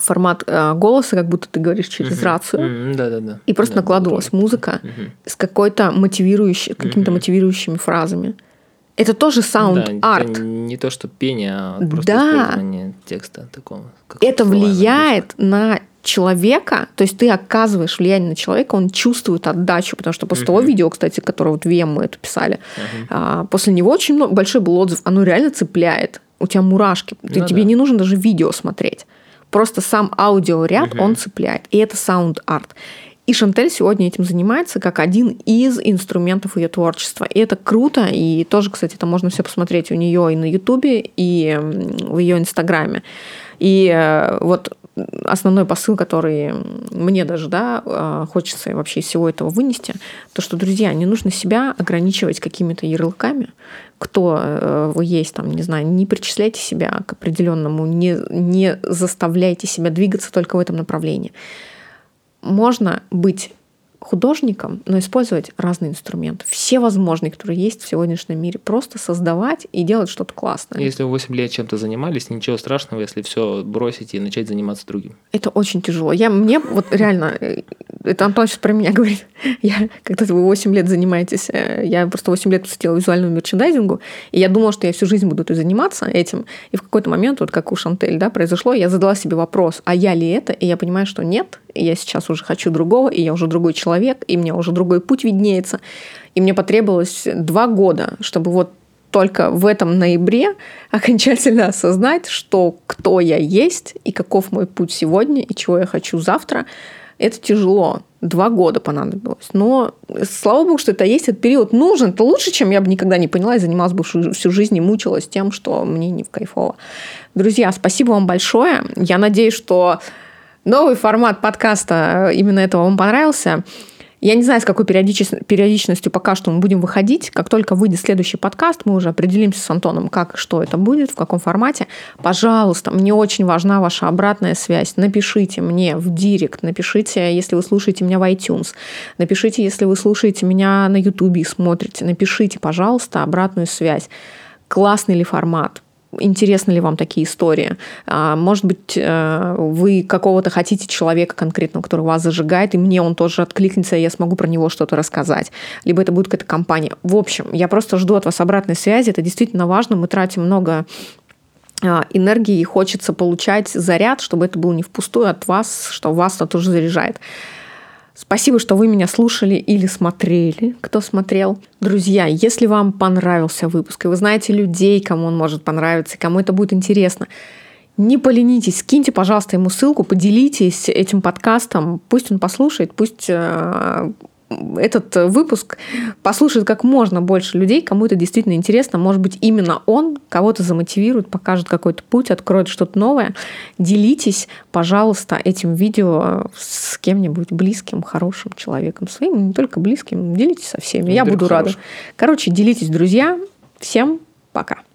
формат а, голоса, как будто ты говоришь через uh-huh. рацию. Uh-huh. Да, да, да. И просто да, накладывалась тоже. музыка uh-huh. с какой-то мотивирующей, какими-то мотивирующими фразами. Это тоже саунд-арт. Да, не то, что пение, а просто да. использование текста такого. Это влияет на человека, то есть ты оказываешь влияние на человека, он чувствует отдачу, потому что после uh-huh. того видео, кстати, которое вот VM мы это писали, uh-huh. а, после него очень много, большой был отзыв, оно реально цепляет, у тебя мурашки, ты, ну, тебе да. не нужно даже видео смотреть, просто сам аудиоряд, uh-huh. он цепляет, и это саунд-арт. И Шантель сегодня этим занимается как один из инструментов ее творчества. И это круто. И тоже, кстати, это можно все посмотреть у нее и на Ютубе, и в ее Инстаграме. И э, вот основной посыл, который мне даже да, а, хочется вообще из всего этого вынести, то, что, друзья, не нужно себя ограничивать какими-то ярлыками, кто э, вы есть, там, не знаю, не причисляйте себя к определенному, не, не заставляйте себя двигаться только в этом направлении. Можно быть художником, но использовать разные инструменты. Все возможные, которые есть в сегодняшнем мире. Просто создавать и делать что-то классное. Если вы 8 лет чем-то занимались, ничего страшного, если все бросить и начать заниматься другим. Это очень тяжело. Я, мне вот реально, э, это Антон сейчас про меня говорит. Я, когда вы 8 лет занимаетесь, э, я просто 8 лет посвятила визуальному мерчендайзингу, и я думала, что я всю жизнь буду заниматься этим. И в какой-то момент, вот как у Шантель, да, произошло, я задала себе вопрос, а я ли это? И я понимаю, что нет, я сейчас уже хочу другого, и я уже другой человек, и мне уже другой путь виднеется. И мне потребовалось два года, чтобы вот только в этом ноябре [laughs] окончательно осознать, что кто я есть и каков мой путь сегодня и чего я хочу завтра. Это тяжело. Два года понадобилось. Но слава богу, что это есть. Этот период нужен. Это лучше, чем я бы никогда не поняла и занималась бы всю жизнь и мучилась тем, что мне не в кайфово. Друзья, спасибо вам большое. Я надеюсь, что Новый формат подкаста э, именно этого вам понравился. Я не знаю, с какой периодичностью пока что мы будем выходить. Как только выйдет следующий подкаст, мы уже определимся с Антоном, как что это будет, в каком формате. Пожалуйста, мне очень важна ваша обратная связь. Напишите мне в директ, напишите, если вы слушаете меня в iTunes, напишите, если вы слушаете меня на YouTube и смотрите, напишите, пожалуйста, обратную связь. Классный ли формат? Интересны ли вам такие истории. А, может быть, э, вы какого-то хотите человека конкретного, который вас зажигает, и мне он тоже откликнется, и я смогу про него что-то рассказать. Либо это будет какая-то компания. В общем, я просто жду от вас обратной связи. Это действительно важно. Мы тратим много а, энергии, и хочется получать заряд, чтобы это было не впустую от вас, что вас это тоже заряжает. Спасибо, что вы меня слушали или смотрели, кто смотрел. Друзья, если вам понравился выпуск, и вы знаете людей, кому он может понравиться, кому это будет интересно, не поленитесь, скиньте, пожалуйста, ему ссылку, поделитесь этим подкастом, пусть он послушает, пусть э, этот выпуск послушает как можно больше людей, кому это действительно интересно. Может быть, именно он кого-то замотивирует, покажет какой-то путь, откроет что-то новое. Делитесь, пожалуйста, этим видео с кем-нибудь близким, хорошим человеком своим, не только близким, делитесь со всеми. Я буду хороший. рада. Короче, делитесь, друзья. Всем пока.